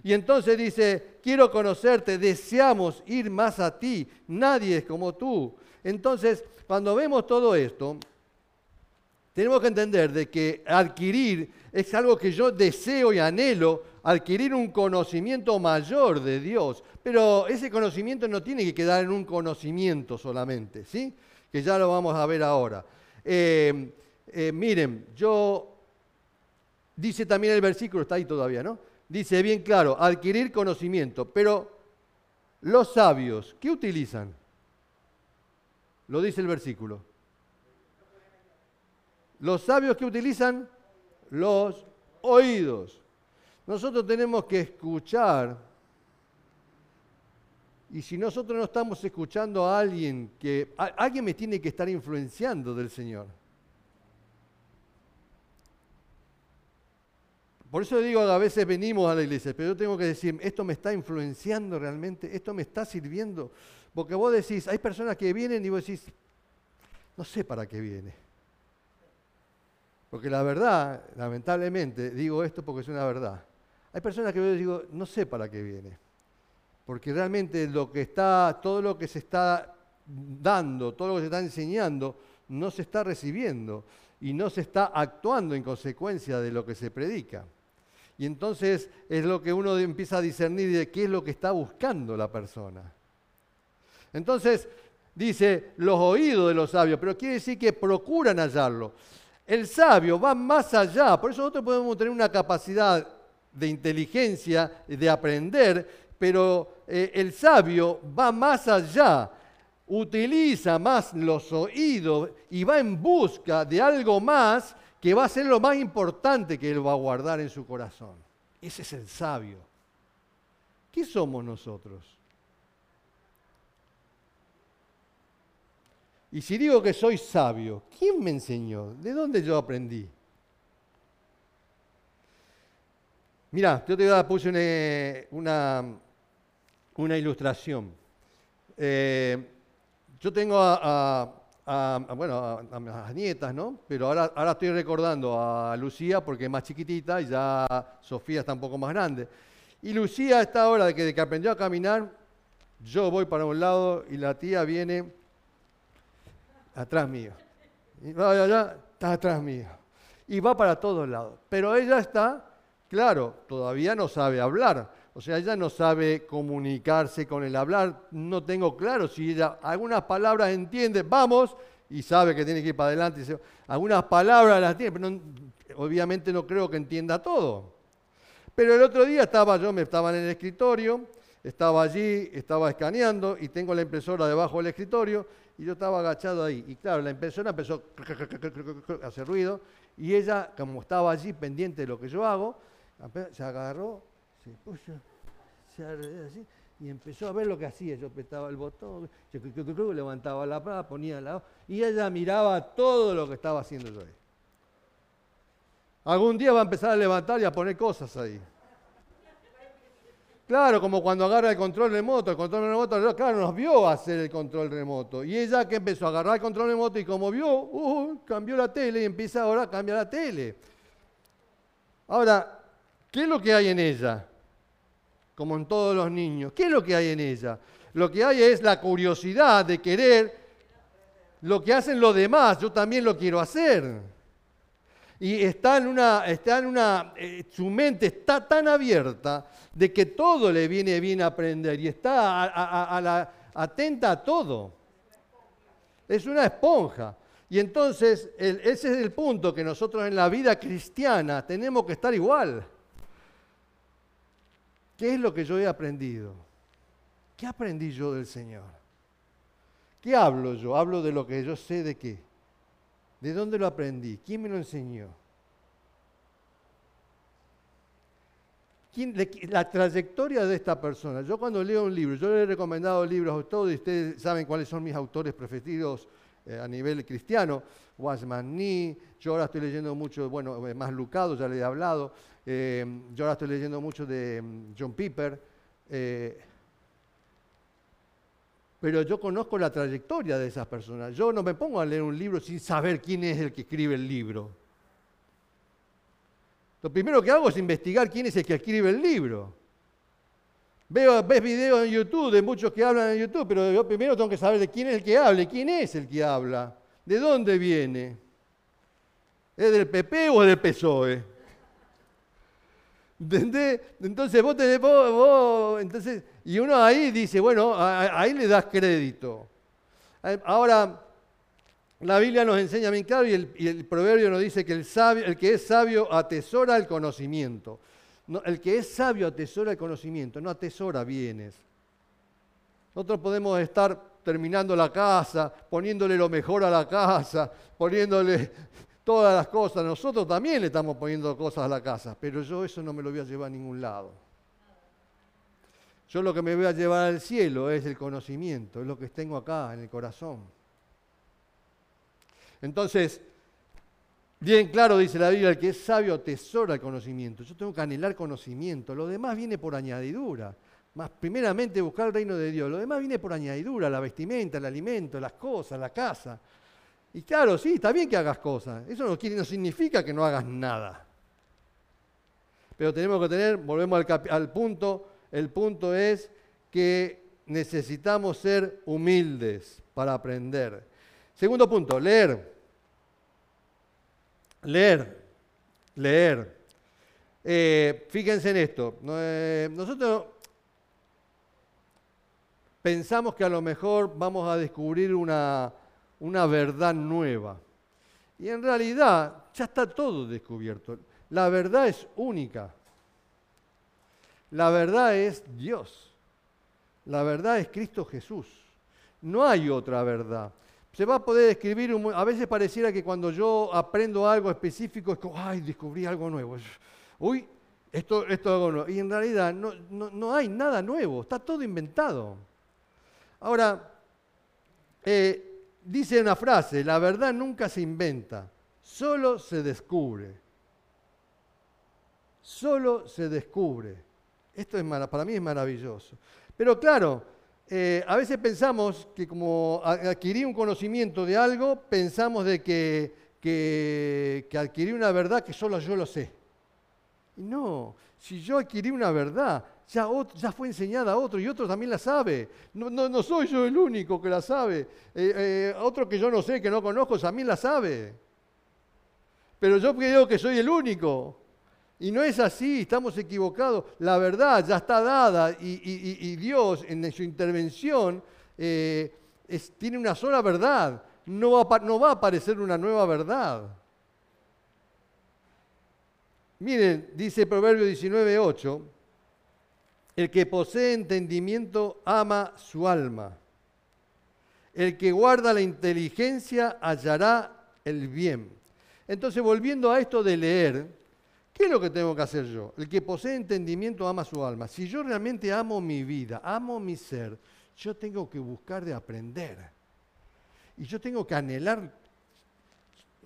Y entonces dice, quiero conocerte, deseamos ir más a ti, nadie es como tú. Entonces, cuando vemos todo esto, tenemos que entender de que adquirir es algo que yo deseo y anhelo, adquirir un conocimiento mayor de Dios. Pero ese conocimiento no tiene que quedar en un conocimiento solamente, ¿sí? Que ya lo vamos a ver ahora. Eh, eh, miren, yo, dice también el versículo, está ahí todavía, ¿no? Dice bien claro, adquirir conocimiento, pero los sabios, ¿qué utilizan? Lo dice el versículo. Los sabios que utilizan los oídos. Nosotros tenemos que escuchar. Y si nosotros no estamos escuchando a alguien que... alguien me tiene que estar influenciando del Señor. Por eso digo, a veces venimos a la iglesia, pero yo tengo que decir, esto me está influenciando realmente, esto me está sirviendo. Porque vos decís, hay personas que vienen y vos decís, no sé para qué viene. Porque la verdad, lamentablemente, digo esto porque es una verdad. Hay personas que yo digo, no sé para qué viene. Porque realmente lo que está, todo lo que se está dando, todo lo que se está enseñando, no se está recibiendo y no se está actuando en consecuencia de lo que se predica. Y entonces es lo que uno empieza a discernir de qué es lo que está buscando la persona. Entonces dice los oídos de los sabios, pero quiere decir que procuran hallarlo. El sabio va más allá, por eso nosotros podemos tener una capacidad de inteligencia, de aprender, pero eh, el sabio va más allá, utiliza más los oídos y va en busca de algo más que va a ser lo más importante que él va a guardar en su corazón. Ese es el sabio. ¿Qué somos nosotros? Y si digo que soy sabio, ¿quién me enseñó? ¿De dónde yo aprendí? Mira, yo te puse una, una, ilustración. Eh, yo tengo a, bueno, a, mis nietas, ¿no? Pero ahora, ahora estoy recordando a Lucía porque es más chiquitita y ya Sofía está un poco más grande. Y Lucía, a esta hora de que, de que aprendió a caminar, yo voy para un lado y la tía viene atrás mío. Y va allá, está atrás mío. Y va para todos lados. Pero ella está, claro, todavía no sabe hablar. O sea, ella no sabe comunicarse con el hablar. No tengo claro si ella algunas palabras entiende, vamos, y sabe que tiene que ir para adelante. Algunas palabras las tiene, pero obviamente no creo que entienda todo. Pero el otro día estaba yo, me estaba en el escritorio, estaba allí, estaba escaneando y tengo la impresora debajo del escritorio y yo estaba agachado ahí. Y claro, la impresora empezó a hacer ruido y ella, como estaba allí pendiente de lo que yo hago, se agarró, y empezó a ver lo que hacía. Yo apretaba el botón, levantaba la pala, ponía la y ella miraba todo lo que estaba haciendo yo ahí. Algún día va a empezar a levantar y a poner cosas ahí. Claro, como cuando agarra el control remoto, el control remoto, claro, nos vio hacer el control remoto. Y ella que empezó a agarrar el control remoto y como vio, uh, cambió la tele y empieza ahora a cambiar la tele. Ahora, ¿qué es lo que hay en ella? Como en todos los niños, ¿qué es lo que hay en ella? Lo que hay es la curiosidad de querer lo que hacen los demás, yo también lo quiero hacer. Y está en una, está en una, eh, su mente está tan abierta de que todo le viene bien aprender y está a, atenta a todo. Es una esponja. Y entonces ese es el punto que nosotros en la vida cristiana tenemos que estar igual. ¿Qué es lo que yo he aprendido? ¿Qué aprendí yo del Señor? ¿Qué hablo yo? Hablo de lo que yo sé de qué. ¿De dónde lo aprendí? ¿Quién me lo enseñó? la trayectoria de esta persona. Yo cuando leo un libro, yo le he recomendado libros a todos, y ustedes saben cuáles son mis autores preferidos eh, a nivel cristiano, Wasman Nee, yo ahora estoy leyendo mucho, bueno, eh, más Lucado, ya le he hablado, eh, yo ahora estoy leyendo mucho de mm, John Piper, pero yo conozco la trayectoria de esas personas. Yo no me pongo a leer un libro sin saber quién es el que escribe el libro. Lo primero que hago es investigar quién es el que escribe el libro. Veo, ves videos en YouTube de muchos que hablan en YouTube, pero yo primero tengo que saber de quién es el que habla, quién es el que habla, de dónde viene. ¿Es del PP o del PSOE? ¿Entendés? Entonces vos tenés, vos, entonces, y uno ahí dice, bueno, ahí le das crédito. Ahora, la Biblia nos enseña bien claro y el, proverbio nos dice que el, sabio, el que es sabio atesora el conocimiento el que es sabio atesora el conocimiento, no atesora bienes. Nosotros podemos estar terminando la casa, poniéndole lo mejor a la casa, poniéndole todas las cosas. Nosotros también le estamos poniendo cosas a la casa, pero yo eso no me lo voy a llevar a ningún lado. Yo lo que me voy a llevar al cielo es el conocimiento, es lo que tengo acá en el corazón. Entonces, Bien claro dice la Biblia, el que es sabio atesora el conocimiento. Yo tengo que anhelar conocimiento. Lo demás viene por añadidura. Más primeramente buscar el reino de Dios. Lo demás viene por añadidura, la vestimenta, el alimento, las cosas, la casa. Y claro, sí, está bien que hagas cosas. Eso no, significa que no hagas nada. Pero tenemos que tener, volvemos al, al punto, el punto es que necesitamos ser humildes para aprender. Segundo punto, leer. Leer, leer. Eh, fíjense en esto. Eh, nosotros pensamos que a lo mejor vamos a descubrir una, una verdad nueva. Y en realidad ya está todo descubierto. La verdad es única. La verdad es Dios. La verdad es Cristo Jesús. No hay otra verdad se va a poder escribir, a veces pareciera que cuando yo aprendo algo específico es como, ay, descubrí algo nuevo. Uy, esto, esto es algo nuevo. Y en realidad no, no, hay nada nuevo, está todo inventado. Ahora, eh, dice una frase, la verdad nunca se inventa, solo se descubre. Solo se descubre. Esto es para mí es maravilloso. Pero claro, eh, a veces pensamos que como adquirí un conocimiento de algo, pensamos de que, que, adquirí una verdad que solo yo lo sé. No, si yo adquirí una verdad, ya, fue enseñada a otro y otro también la sabe. No, soy yo el único que la sabe. Eh, eh, otro que yo no sé, que no conozco, también la sabe. Pero yo creo que soy el único. Y no es así, estamos equivocados. La verdad ya está dada y, Dios en su intervención eh, tiene una sola verdad. No va, no va a aparecer una nueva verdad. Miren, dice Proverbio 19.8, el que posee entendimiento ama su alma. El que guarda la inteligencia hallará el bien. Entonces, volviendo a esto de leer, ¿Qué es lo que tengo que hacer yo? El que posee entendimiento ama su alma. Si yo realmente amo mi vida, amo mi ser, yo tengo que buscar de aprender. Y yo tengo que anhelar,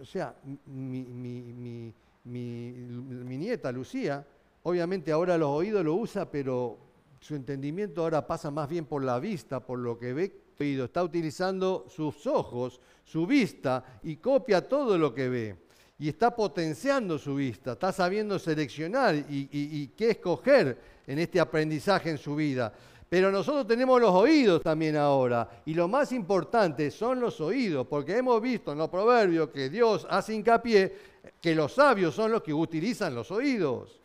o sea, mi, nieta Lucía, obviamente ahora los oídos lo usa, pero su entendimiento ahora pasa más bien por la vista, por lo que ve. Está utilizando sus ojos, su vista y copia todo lo que ve y está potenciando su vista, está sabiendo seleccionar y, qué escoger en este aprendizaje en su vida. Pero nosotros tenemos los oídos también ahora. Y lo más importante son los oídos, porque hemos visto en los proverbios que Dios hace hincapié que los sabios son los que utilizan los oídos.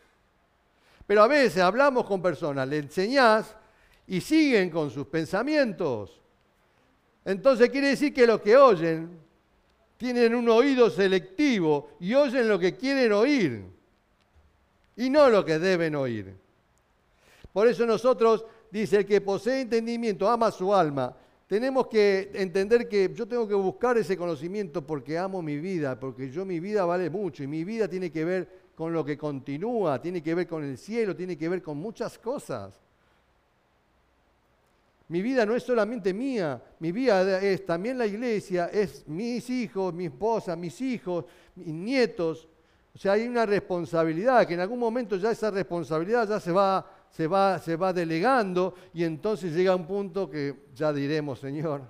Pero a veces hablamos con personas, le enseñás y siguen con sus pensamientos. Entonces quiere decir que lo que oyen tienen un oído selectivo y oyen lo que quieren oír y no lo que deben oír. Por eso nosotros, dice, el que posee entendimiento ama su alma. Tenemos que entender que yo tengo que buscar ese conocimiento porque amo mi vida, porque yo mi vida vale mucho y mi vida tiene que ver con lo que continúa, tiene que ver con el cielo, tiene que ver con muchas cosas. Mi vida no es solamente mía, mi vida es también la iglesia, es mis hijos, mi esposa, mis hijos, mis nietos. O sea, hay una responsabilidad, que en algún momento ya esa responsabilidad ya se va, se va, se va delegando y entonces llega un punto que ya diremos, Señor,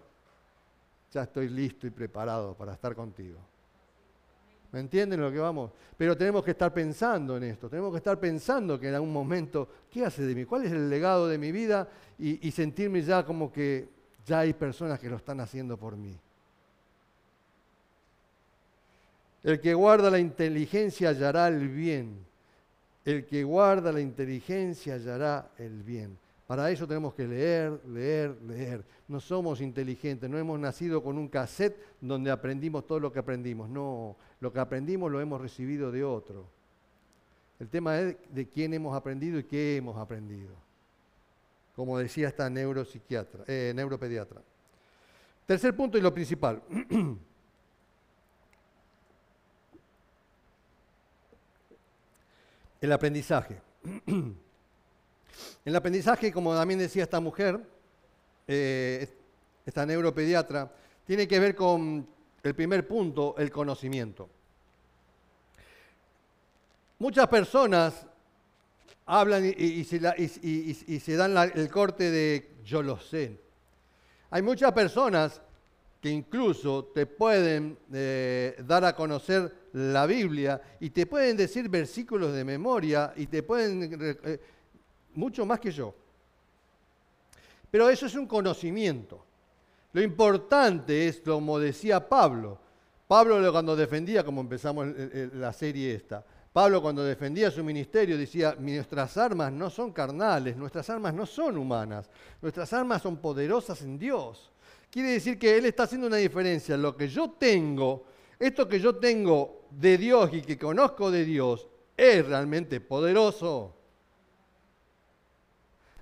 ya estoy listo y preparado para estar contigo. ¿Me entienden lo que vamos? Pero tenemos que estar pensando en esto, tenemos que estar pensando que en algún momento, ¿qué hace de mí? ¿Cuál es el legado de mi vida? Y, y sentirme ya como que ya hay personas que lo están haciendo por mí. El que guarda la inteligencia hallará el bien. El que guarda la inteligencia hallará el bien. Para eso tenemos que leer, leer, leer. No somos inteligentes, no hemos nacido con un cassette donde aprendimos todo lo que aprendimos. No, lo que aprendimos lo hemos recibido de otro. El tema es de quién hemos aprendido y qué hemos aprendido. Como decía esta neuropsiquiatra, eh, neuropediatra. Tercer punto y lo principal. El aprendizaje. El aprendizaje, como también decía esta mujer, eh, esta neuropediatra, tiene que ver con el primer punto, el conocimiento. Muchas personas hablan y, se, dan el corte de yo lo sé. Hay muchas personas que incluso te pueden eh, dar a conocer la Biblia y te pueden decir versículos de memoria y te pueden... Eh, mucho más que yo. Pero eso es un conocimiento. Lo importante es, como decía Pablo, Pablo cuando defendía, como empezamos la serie esta, Pablo cuando defendía su ministerio decía, nuestras armas no son carnales, nuestras armas no son humanas, nuestras armas son poderosas en Dios. Quiere decir que él está haciendo una diferencia. Lo que yo tengo, esto que yo tengo de Dios y que conozco de Dios, es realmente poderoso.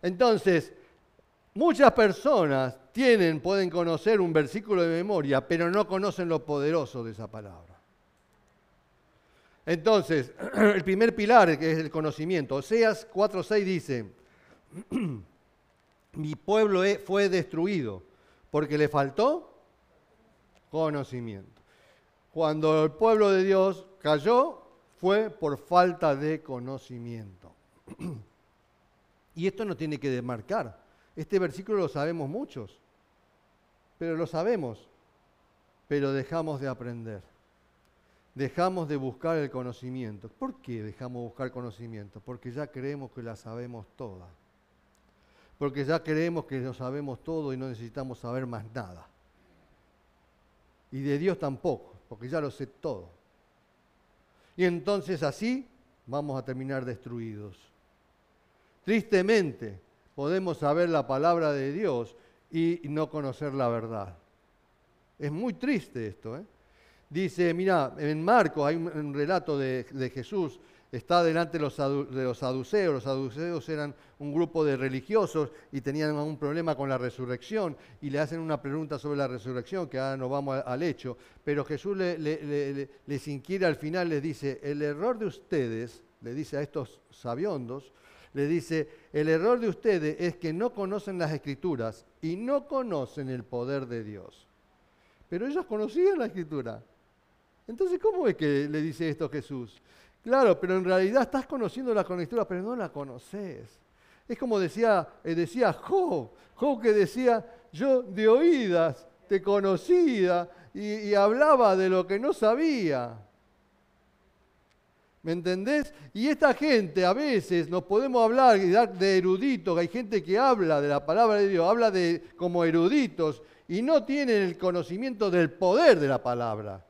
Entonces, muchas personas tienen, pueden conocer un versículo de memoria, pero no conocen lo poderoso de esa palabra. Entonces, el primer pilar, que es el conocimiento, Oseas 4.6 dice, mi pueblo fue destruido porque le faltó conocimiento. Cuando el pueblo de Dios cayó, fue por falta de conocimiento. Y esto no tiene que demarcar. Este versículo lo sabemos muchos, pero lo sabemos, pero dejamos de aprender. Dejamos de buscar el conocimiento. ¿Por qué dejamos de buscar conocimiento? Porque ya creemos que la sabemos toda. Porque ya creemos que lo sabemos todo y no necesitamos saber más nada. Y de Dios tampoco, porque ya lo sé todo. Y entonces así vamos a terminar destruidos. Tristemente, podemos saber la palabra de Dios y no conocer la verdad. Es muy triste esto. ¿eh? Dice, mira, en Marcos hay un, relato de, Jesús, está delante de los, saduceos. Los saduceos eran un grupo de religiosos y tenían un problema con la resurrección y le hacen una pregunta sobre la resurrección, que ahora nos vamos al hecho. Pero Jesús les inquiere al final, les dice, el error de ustedes, le dice a estos sabiondos, le dice, el error de ustedes es que no conocen las escrituras y no conocen el poder de Dios. Pero ellos conocían la escritura. Entonces, ¿cómo es que le dice esto Jesús? Claro, pero en realidad estás conociendo la escritura, pero no la conoces. Es como decía, eh, decía Job, Job que decía, yo de oídas te conocía y hablaba de lo que no sabía. ¿Me entendés? Y esta gente a veces nos podemos hablar de eruditos, hay gente que habla de la palabra de Dios, habla de como eruditos y no tienen el conocimiento del poder de la palabra.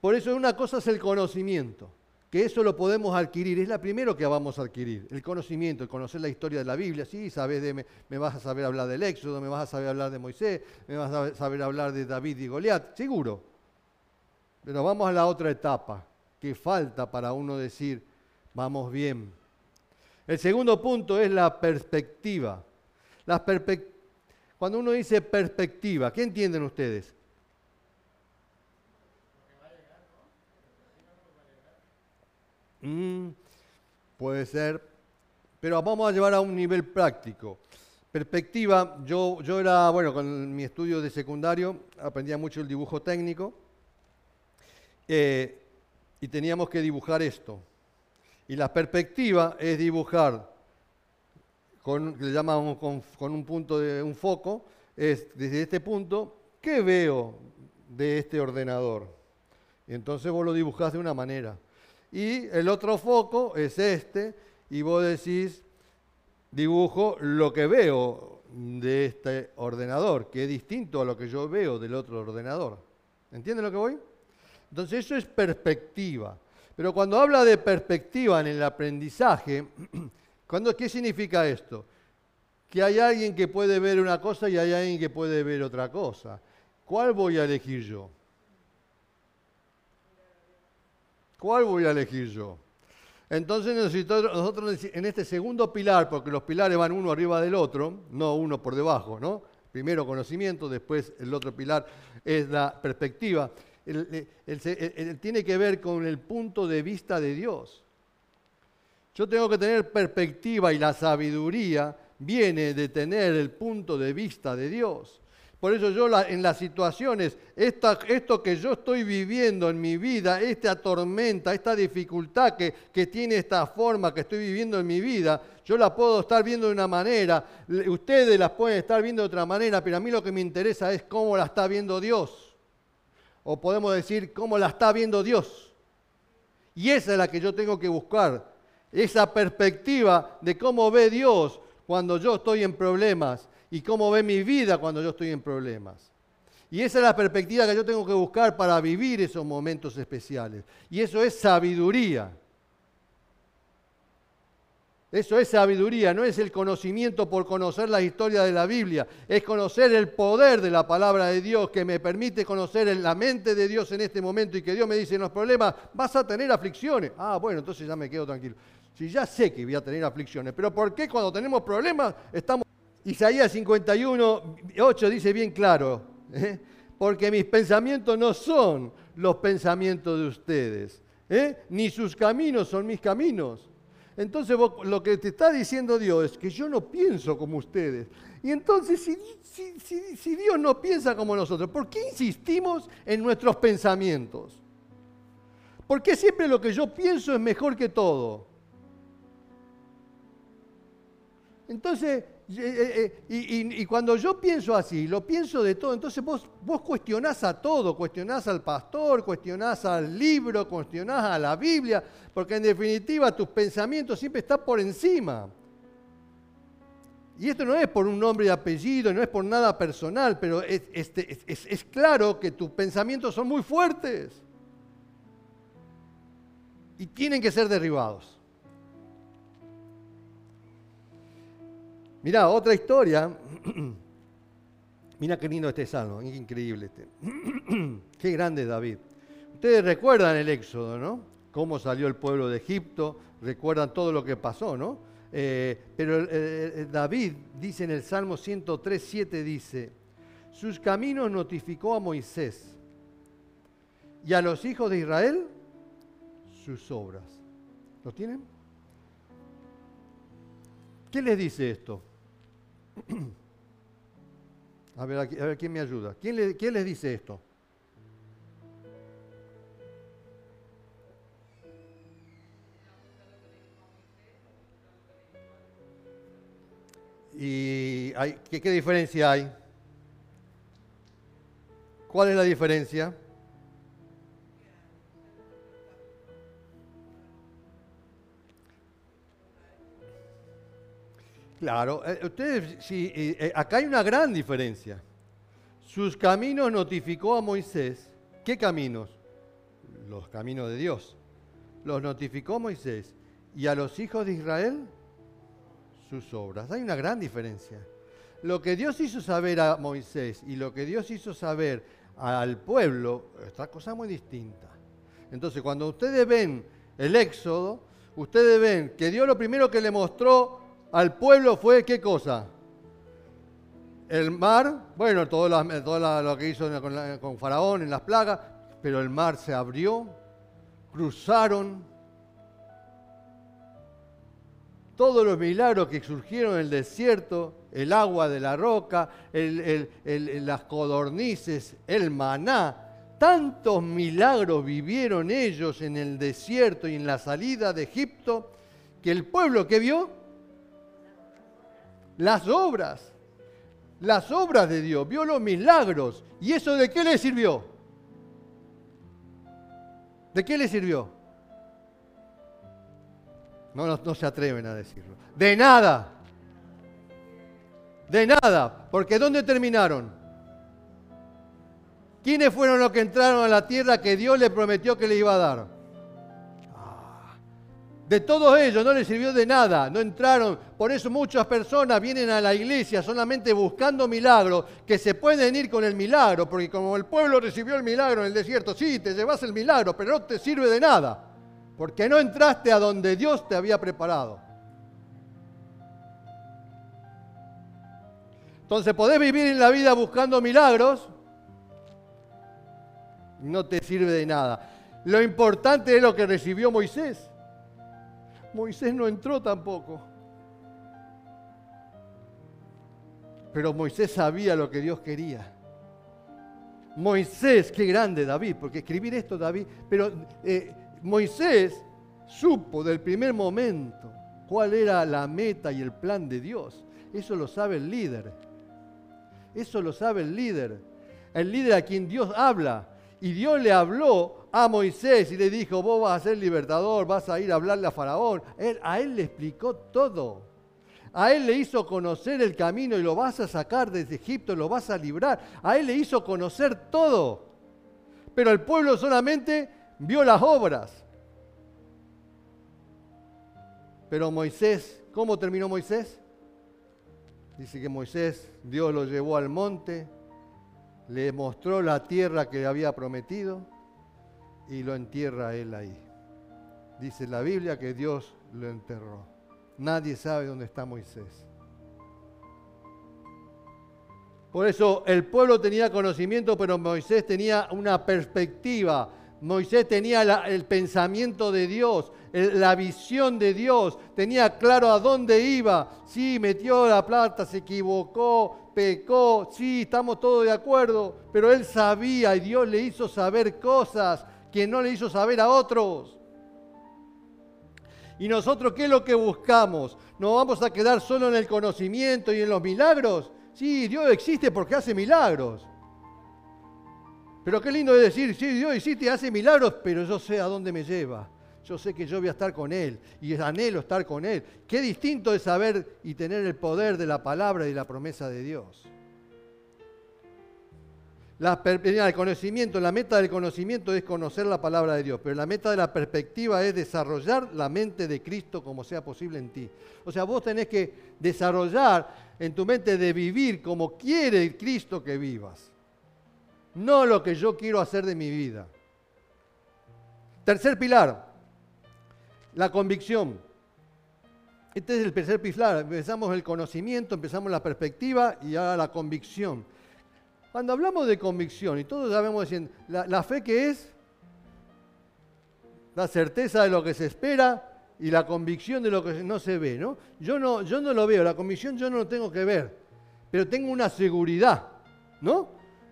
Por eso una cosa es el conocimiento, que eso lo podemos adquirir, es la primero que vamos a adquirir, el conocimiento, el conocer la historia de la Biblia, sí, sabes de, me, me, vas a saber hablar del Éxodo, me vas a saber hablar de Moisés, me vas a saber hablar de David y Goliat, seguro. Pero vamos a la otra etapa, que falta para uno decir, vamos bien. El segundo punto es la perspectiva. Cuando uno dice perspectiva, ¿qué entienden ustedes? Mm, puede ser, pero vamos a llevar a un nivel práctico. Perspectiva, yo, yo era, bueno, con mi estudio de secundario aprendía mucho el dibujo técnico eh, y teníamos que dibujar esto. Y la perspectiva es dibujar con, le llamamos con, un punto de un foco, es desde este punto, ¿qué veo de este ordenador. Entonces vos lo dibujás de una manera. Y el otro foco es este, y vos decís, dibujo lo que veo de este ordenador, que es distinto a lo que yo veo del otro ordenador. ¿Entienden lo que voy? Entonces eso es perspectiva. Pero cuando habla de perspectiva en el aprendizaje, ¿qué significa esto? Que hay alguien que puede ver una cosa y hay alguien que puede ver otra cosa. ¿Cuál voy a elegir yo? ¿Cuál voy a elegir yo? Entonces nosotros en este segundo pilar, porque los pilares van uno arriba del otro, no uno por debajo, ¿no? Primero conocimiento, después el otro pilar es la perspectiva. Tiene que ver con el punto de vista de Dios. Yo tengo que tener perspectiva y la sabiduría viene de tener el punto de vista de Dios. Por eso yo en las situaciones, esto que yo estoy viviendo en mi vida, esta tormenta, esta dificultad que, que tiene esta forma que estoy viviendo en mi vida, yo la puedo estar viendo de una manera, ustedes las pueden estar viendo de otra manera, pero a mí lo que me interesa es cómo la está viendo Dios. O podemos decir cómo la está viendo Dios. Y esa es la que yo tengo que buscar, esa perspectiva de cómo ve Dios cuando yo estoy en problemas y cómo ve mi vida cuando yo estoy en problemas. Y esa es la perspectiva que yo tengo que buscar para vivir esos momentos especiales. Y eso es sabiduría. Eso es sabiduría, no es el conocimiento por conocer la historia de la Biblia, es conocer el poder de la palabra de Dios que me permite conocer la mente de Dios en este momento y que Dios me dice en los problemas, vas a tener aflicciones. Ah, bueno, entonces ya me quedo tranquilo. Si ya sé que voy a tener aflicciones, pero ¿por qué cuando tenemos problemas estamos... Isaías 51, 8 dice bien claro, ¿eh? porque mis pensamientos no son los pensamientos de ustedes, ¿eh? ni sus caminos son mis caminos. Entonces lo que te está diciendo Dios es que yo no pienso como ustedes. Y entonces si, si Dios no piensa como nosotros, ¿por qué insistimos en nuestros pensamientos? ¿Por qué siempre lo que yo pienso es mejor que todo? Entonces, eh, eh, y, cuando yo pienso así, lo pienso de todo, entonces vos, vos cuestionás a todo, cuestionás al pastor, cuestionás al libro, cuestionás a la Biblia, porque en definitiva tus pensamientos siempre están por encima. Y esto no es por un nombre y apellido, no es por nada personal, pero es, este, es claro que tus pensamientos son muy fuertes y tienen que ser derribados. Mirá, otra historia. Mira qué lindo este salmo, increíble este. qué grande David. Ustedes recuerdan el éxodo, ¿no? Cómo salió el pueblo de Egipto, recuerdan todo lo que pasó, ¿no? Eh, pero David dice en el Salmo 103, 7, dice, sus caminos notificó a Moisés y a los hijos de Israel sus obras. ¿Lo tienen? ¿Qué les dice esto? A ver, a ver quién me ayuda. ¿Quién, les dice esto? ¿Y hay, qué diferencia hay? ¿Cuál es la diferencia? Claro, eh, ustedes, sí, eh, acá hay una gran diferencia. Sus caminos notificó a Moisés. ¿Qué caminos? Los caminos de Dios. Los notificó Moisés. Y a los hijos de Israel, sus obras. Hay una gran diferencia. Lo que Dios hizo saber a Moisés y lo que Dios hizo saber al pueblo otra cosa muy distinta. Entonces, cuando ustedes ven el Éxodo, ustedes ven que Dios lo primero que le mostró al pueblo fue qué cosa? El mar, bueno, todo, lo que hizo con, Faraón en las plagas, pero el mar se abrió, cruzaron. Todos los milagros que surgieron en el desierto, el agua de la roca, las codornices, el maná, tantos milagros vivieron ellos en el desierto y en la salida de Egipto, que el pueblo que vio las obras, las obras de Dios, vio los milagros. ¿Y eso de qué le sirvió? ¿De qué le sirvió? No, no, se atreven a decirlo. De nada. De nada. Porque ¿dónde terminaron? ¿Quiénes fueron los que entraron a la tierra que Dios le prometió que le iba a dar? De todos ellos no les sirvió de nada, no entraron. Por eso muchas personas vienen a la iglesia solamente buscando milagros, que se pueden ir con el milagro, porque como el pueblo recibió el milagro en el desierto, sí, te llevas el milagro, pero no te sirve de nada, porque no entraste a donde Dios te había preparado. Entonces podés vivir en la vida buscando milagros, no te sirve de nada. Lo importante es lo que recibió Moisés. Moisés no entró tampoco. Pero Moisés sabía lo que Dios quería. Moisés, qué grande David, porque escribir esto David, pero eh, Moisés supo del primer momento cuál era la meta y el plan de Dios. Eso lo sabe el líder. Eso lo sabe el líder. El líder a quien Dios habla. Y Dios le habló a Moisés y le dijo, vos vas a ser libertador, vas a ir a hablarle a Faraón. Él, a él le explicó todo. A él le hizo conocer el camino y lo vas a sacar desde Egipto, lo vas a librar. A él le hizo conocer todo. Pero el pueblo solamente vio las obras. Pero Moisés, ¿cómo terminó Moisés? Dice que Moisés, Dios lo llevó al monte, le mostró la tierra que le había prometido y lo entierra él ahí. Dice la Biblia que Dios lo enterró. Nadie sabe dónde está Moisés. Por eso el pueblo tenía conocimiento, pero Moisés tenía una perspectiva. Moisés tenía el pensamiento de Dios, la visión de Dios, tenía claro a dónde iba. Sí, metió la plata, se equivocó, pecó, sí, estamos todos de acuerdo, pero él sabía y Dios le hizo saber cosas que no le hizo saber a otros. ¿Y nosotros qué es lo que buscamos? ¿Nos vamos a quedar solo en el conocimiento y en los milagros? Sí, Dios existe porque hace milagros. Pero qué lindo es decir, sí, Dios existe hace milagros, pero yo sé a dónde me lleva yo sé que yo voy a estar con Él y anhelo estar con Él. Qué distinto es saber y tener el poder de la palabra y la promesa de Dios. La, el conocimiento, la meta del conocimiento es conocer la palabra de Dios, pero la meta de la perspectiva es desarrollar la mente de Cristo como sea posible en ti. O sea, vos tenés que desarrollar en tu mente de vivir como quiere Cristo que vivas, no lo que yo quiero hacer de mi vida. Tercer pilar, la convicción. Este es el tercer pilar. Empezamos el conocimiento, empezamos la perspectiva y ahora la convicción. Cuando hablamos de convicción, y todos sabemos decir, la, fe que es la certeza de lo que se espera y la convicción de lo que no se ve, ¿no? Yo no, yo no lo veo, la convicción yo no lo tengo que ver, pero tengo una seguridad, ¿no?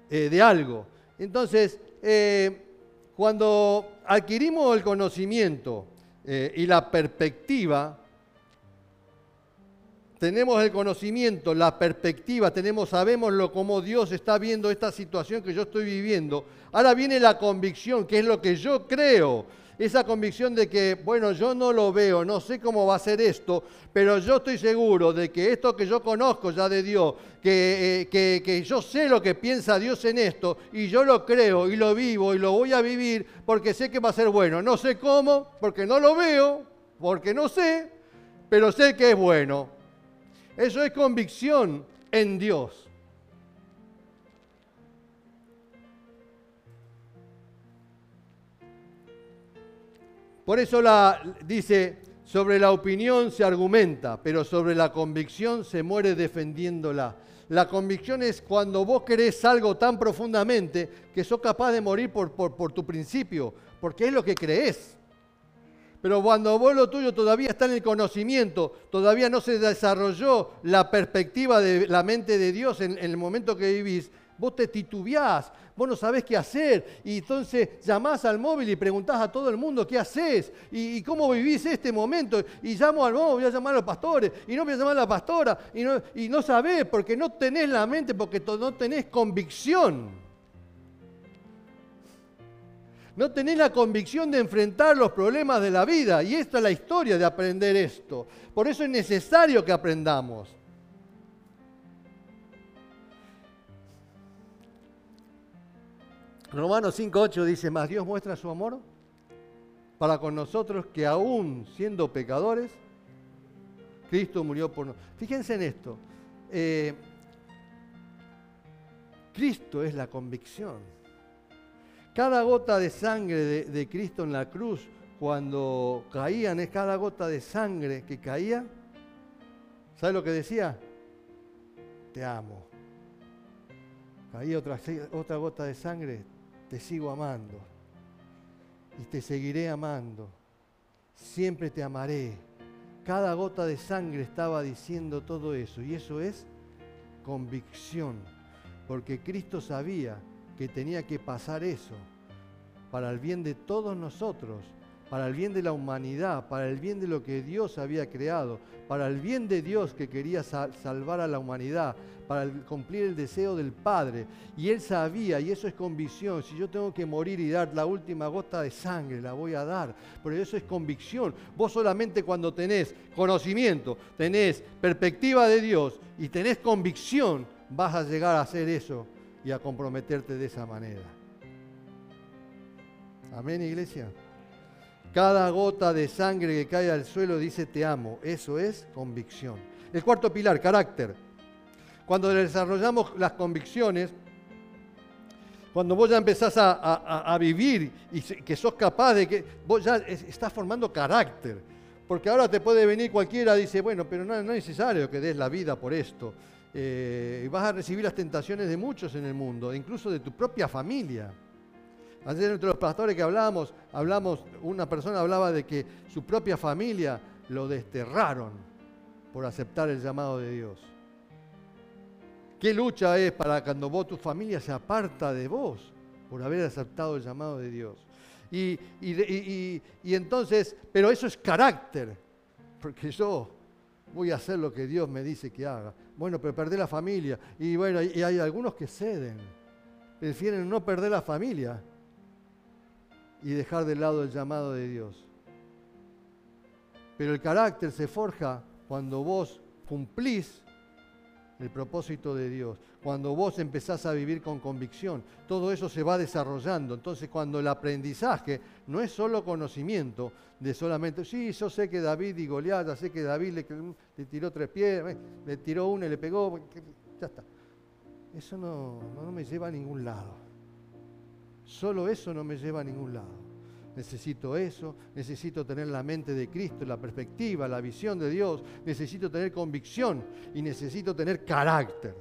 Eh, de algo. Entonces, eh, cuando adquirimos el conocimiento eh, y la perspectiva, tenemos el conocimiento, la perspectiva, tenemos, sabemos lo cómo Dios está viendo esta situación que yo estoy viviendo. Ahora viene la convicción, que es lo que yo creo. Esa convicción de que, bueno, yo no lo veo, no sé cómo va a ser esto, pero yo estoy seguro de que esto que yo conozco ya de Dios, que, eh, que, que yo sé lo que piensa Dios en esto, y yo lo creo y lo vivo y lo voy a vivir porque sé que va a ser bueno. No sé cómo, porque no lo veo, porque no sé, pero sé que es bueno. Eso es convicción en Dios. Por eso la, dice, sobre la opinión se argumenta, pero sobre la convicción se muere defendiéndola. La convicción es cuando vos querés algo tan profundamente que sos capaz de morir por, tu principio, porque es lo que crees. Pero cuando vos lo tuyo todavía está en el conocimiento, todavía no se desarrolló la perspectiva de la mente de Dios en, el momento que vivís, vos te titubeás, vos no sabés qué hacer. Y entonces llamás al móvil y preguntás a todo el mundo qué haces y, cómo vivís este momento. Y llamo al móvil, voy a llamar a los pastores y no voy a llamar a la pastora. Y no, y no sabés porque no tenés la mente, porque no tenés convicción. No tenés la convicción de enfrentar los problemas de la vida. Y esta es la historia de aprender esto. Por eso es necesario que aprendamos. Romanos 5.8 dice, más Dios muestra su amor para con nosotros que aún siendo pecadores, Cristo murió por nosotros. Fíjense en esto. Eh, Cristo es la convicción. Cada gota de sangre de, Cristo en la cruz, cuando caían, es cada gota de sangre que caía. ¿Sabe lo que decía? Te amo. Caía otra, otra gota de sangre, te sigo amando y te seguiré amando. Siempre te amaré. Cada gota de sangre estaba diciendo todo eso y eso es convicción, porque Cristo sabía que tenía que pasar eso para el bien de todos nosotros para el bien de la humanidad, para el bien de lo que Dios había creado, para el bien de Dios que quería salvar a la humanidad, para cumplir el deseo del Padre. Y él sabía, y eso es convicción, si yo tengo que morir y dar la última gota de sangre, la voy a dar. Pero eso es convicción. Vos solamente cuando tenés conocimiento, tenés perspectiva de Dios y tenés convicción, vas a llegar a hacer eso y a comprometerte de esa manera. Amén, iglesia. Cada gota de sangre que cae al suelo dice te amo. Eso es convicción. El cuarto pilar, carácter. Cuando desarrollamos las convicciones, cuando vos ya empezás a, vivir y que sos capaz de que vos ya estás formando carácter. Porque ahora te puede venir cualquiera dice, bueno, pero no, es necesario que des la vida por esto. Eh, vas a recibir las tentaciones de muchos en el mundo, incluso de tu propia familia. Ayer entre los pastores que hablamos, hablamos, una persona hablaba de que su propia familia lo desterraron por aceptar el llamado de Dios. ¿Qué lucha es para cuando vos, tu familia se aparta de vos por haber aceptado el llamado de Dios? Y entonces, pero eso es carácter, porque yo voy a hacer lo que Dios me dice que haga. Bueno, pero perder la familia. Y bueno, y hay algunos que ceden, prefieren no perder la familia y dejar de lado el llamado de Dios. Pero el carácter se forja cuando vos cumplís el propósito de Dios, cuando vos empezás a vivir con convicción, todo eso se va desarrollando. Entonces cuando el aprendizaje no es solo conocimiento de solamente, sí, yo sé que David y Goliat, sé que David le, tiró tres pies, le tiró una y le pegó, ya está. Eso no, no me lleva a ningún lado. Solo eso no me lleva a ningún lado. Necesito eso, necesito tener la mente de Cristo, la perspectiva, la visión de Dios, necesito tener convicción y necesito tener carácter.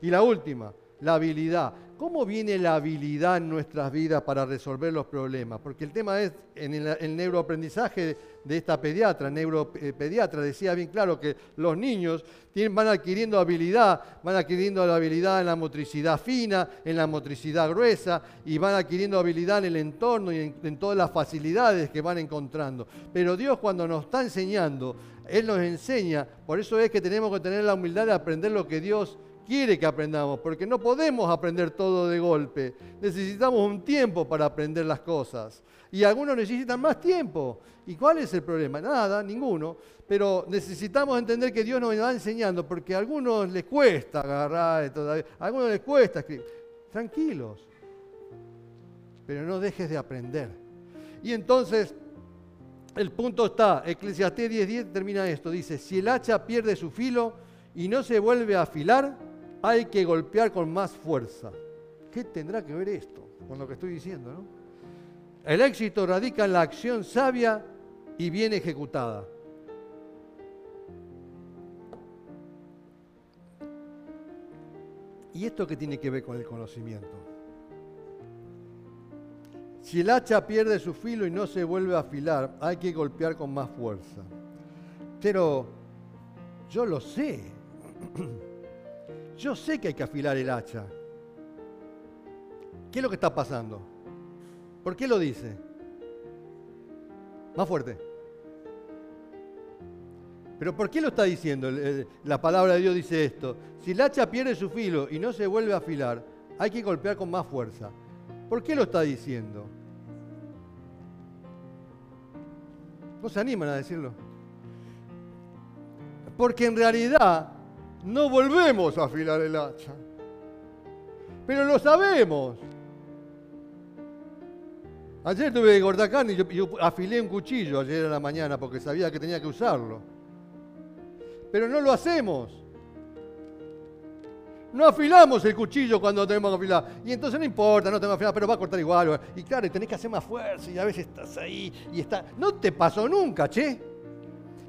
Y la última, la habilidad. ¿Cómo viene la habilidad en nuestras vidas para resolver los problemas? Porque el tema es, en el, neuroaprendizaje de esta pediatra, neuropediatra, decía bien claro que los niños van adquiriendo habilidad, van adquiriendo la habilidad en la motricidad fina, en la motricidad gruesa, y van adquiriendo habilidad en el entorno y en, en todas las facilidades que van encontrando. Pero Dios cuando nos está enseñando, Él nos enseña, por eso es que tenemos que tener la humildad de aprender lo que Dios quiere que aprendamos, porque no podemos aprender todo de golpe. Necesitamos un tiempo para aprender las cosas. Y algunos necesitan más tiempo. ¿Y cuál es el problema? Nada, ninguno. Pero necesitamos entender que Dios nos va enseñando, porque a algunos les cuesta agarrar todavía, a algunos les cuesta escribir. Tranquilos. Pero no dejes de aprender. Y entonces, el punto está, Eclesiastés 10.10 termina esto, dice, si el hacha pierde su filo y no se vuelve a afilar, hay que golpear con más fuerza. ¿Qué tendrá que ver esto con lo que estoy diciendo? No? El éxito radica en la acción sabia y bien ejecutada. ¿Y esto qué tiene que ver con el conocimiento? Si el hacha pierde su filo y no se vuelve a afilar, hay que golpear con más fuerza. Pero yo lo sé. Yo sé que hay que afilar el hacha. ¿Qué es lo que está pasando? ¿Por qué lo dice? Más fuerte. Pero ¿por qué lo está diciendo? La palabra de Dios dice esto. Si el hacha pierde su filo y no se vuelve a afilar, hay que golpear con más fuerza. ¿Por qué lo está diciendo? ¿No se animan a decirlo? Porque en realidad no volvemos a afilar el hacha. Pero lo sabemos. Ayer tuve que cortar carne y yo, afilé un cuchillo ayer en la mañana porque sabía que tenía que usarlo. Pero no lo hacemos. No afilamos el cuchillo cuando tenemos que afilar. Y entonces no importa, no tengo que afilar, pero va a cortar igual. Y claro, tenés que hacer más fuerza y a veces estás ahí y está. No te pasó nunca, che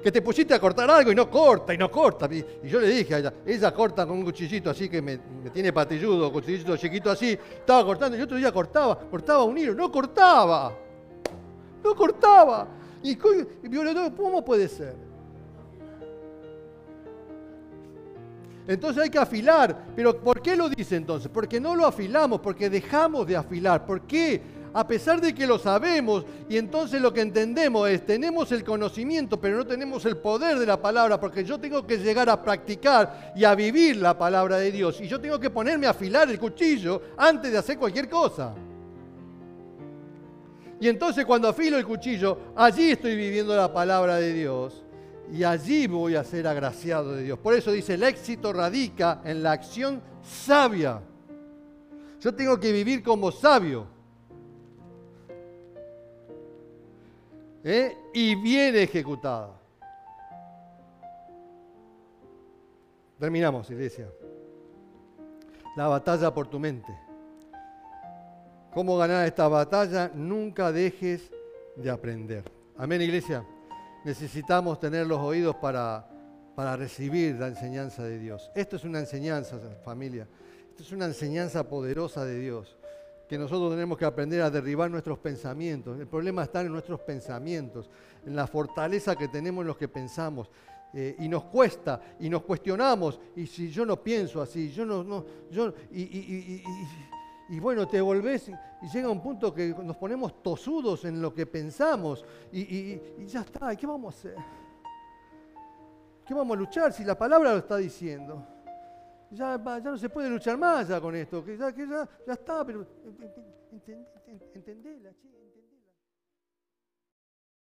que te pusiste a cortar algo y no corta, y no corta. Y, yo le dije a ella, ella corta con un cuchillito así que me, tiene patilludo, cuchillito chiquito así, estaba cortando, y otro día cortaba, cortaba un hilo, no cortaba, no cortaba. Y, y ¿cómo puede ser? Entonces hay que afilar. ¿Pero por qué lo dice entonces? Porque no lo afilamos, porque dejamos de afilar. ¿Por qué? A pesar de que lo sabemos y entonces lo que entendemos es, tenemos el conocimiento, pero no tenemos el poder de la palabra, porque yo tengo que llegar a practicar y a vivir la palabra de Dios. Y yo tengo que ponerme a afilar el cuchillo antes de hacer cualquier cosa. Y entonces cuando afilo el cuchillo, allí estoy viviendo la palabra de Dios y allí voy a ser agraciado de Dios. Por eso dice, el éxito radica en la acción sabia. Yo tengo que vivir como sabio. ¿Eh? y bien ejecutada. Terminamos, iglesia. La batalla por tu mente. ¿Cómo ganar esta batalla? Nunca dejes de aprender. Amén, iglesia. Necesitamos tener los oídos para, para recibir la enseñanza de Dios. Esto es una enseñanza, familia. Esto es una enseñanza poderosa de Dios que nosotros tenemos que aprender a derribar nuestros pensamientos. El problema está en nuestros pensamientos, en la fortaleza que tenemos en los que pensamos. Eh, y nos cuesta, y nos cuestionamos, y si yo no pienso así, yo no, yo, y, y, bueno, te volvés y llega un punto que nos ponemos tosudos en lo que pensamos, y, ya está, ¿y qué vamos a hacer? ¿Qué vamos a luchar si la palabra lo está diciendo? Ya, ya no se puede luchar más ya con esto, que ya, que ya, ya está, pero entendela,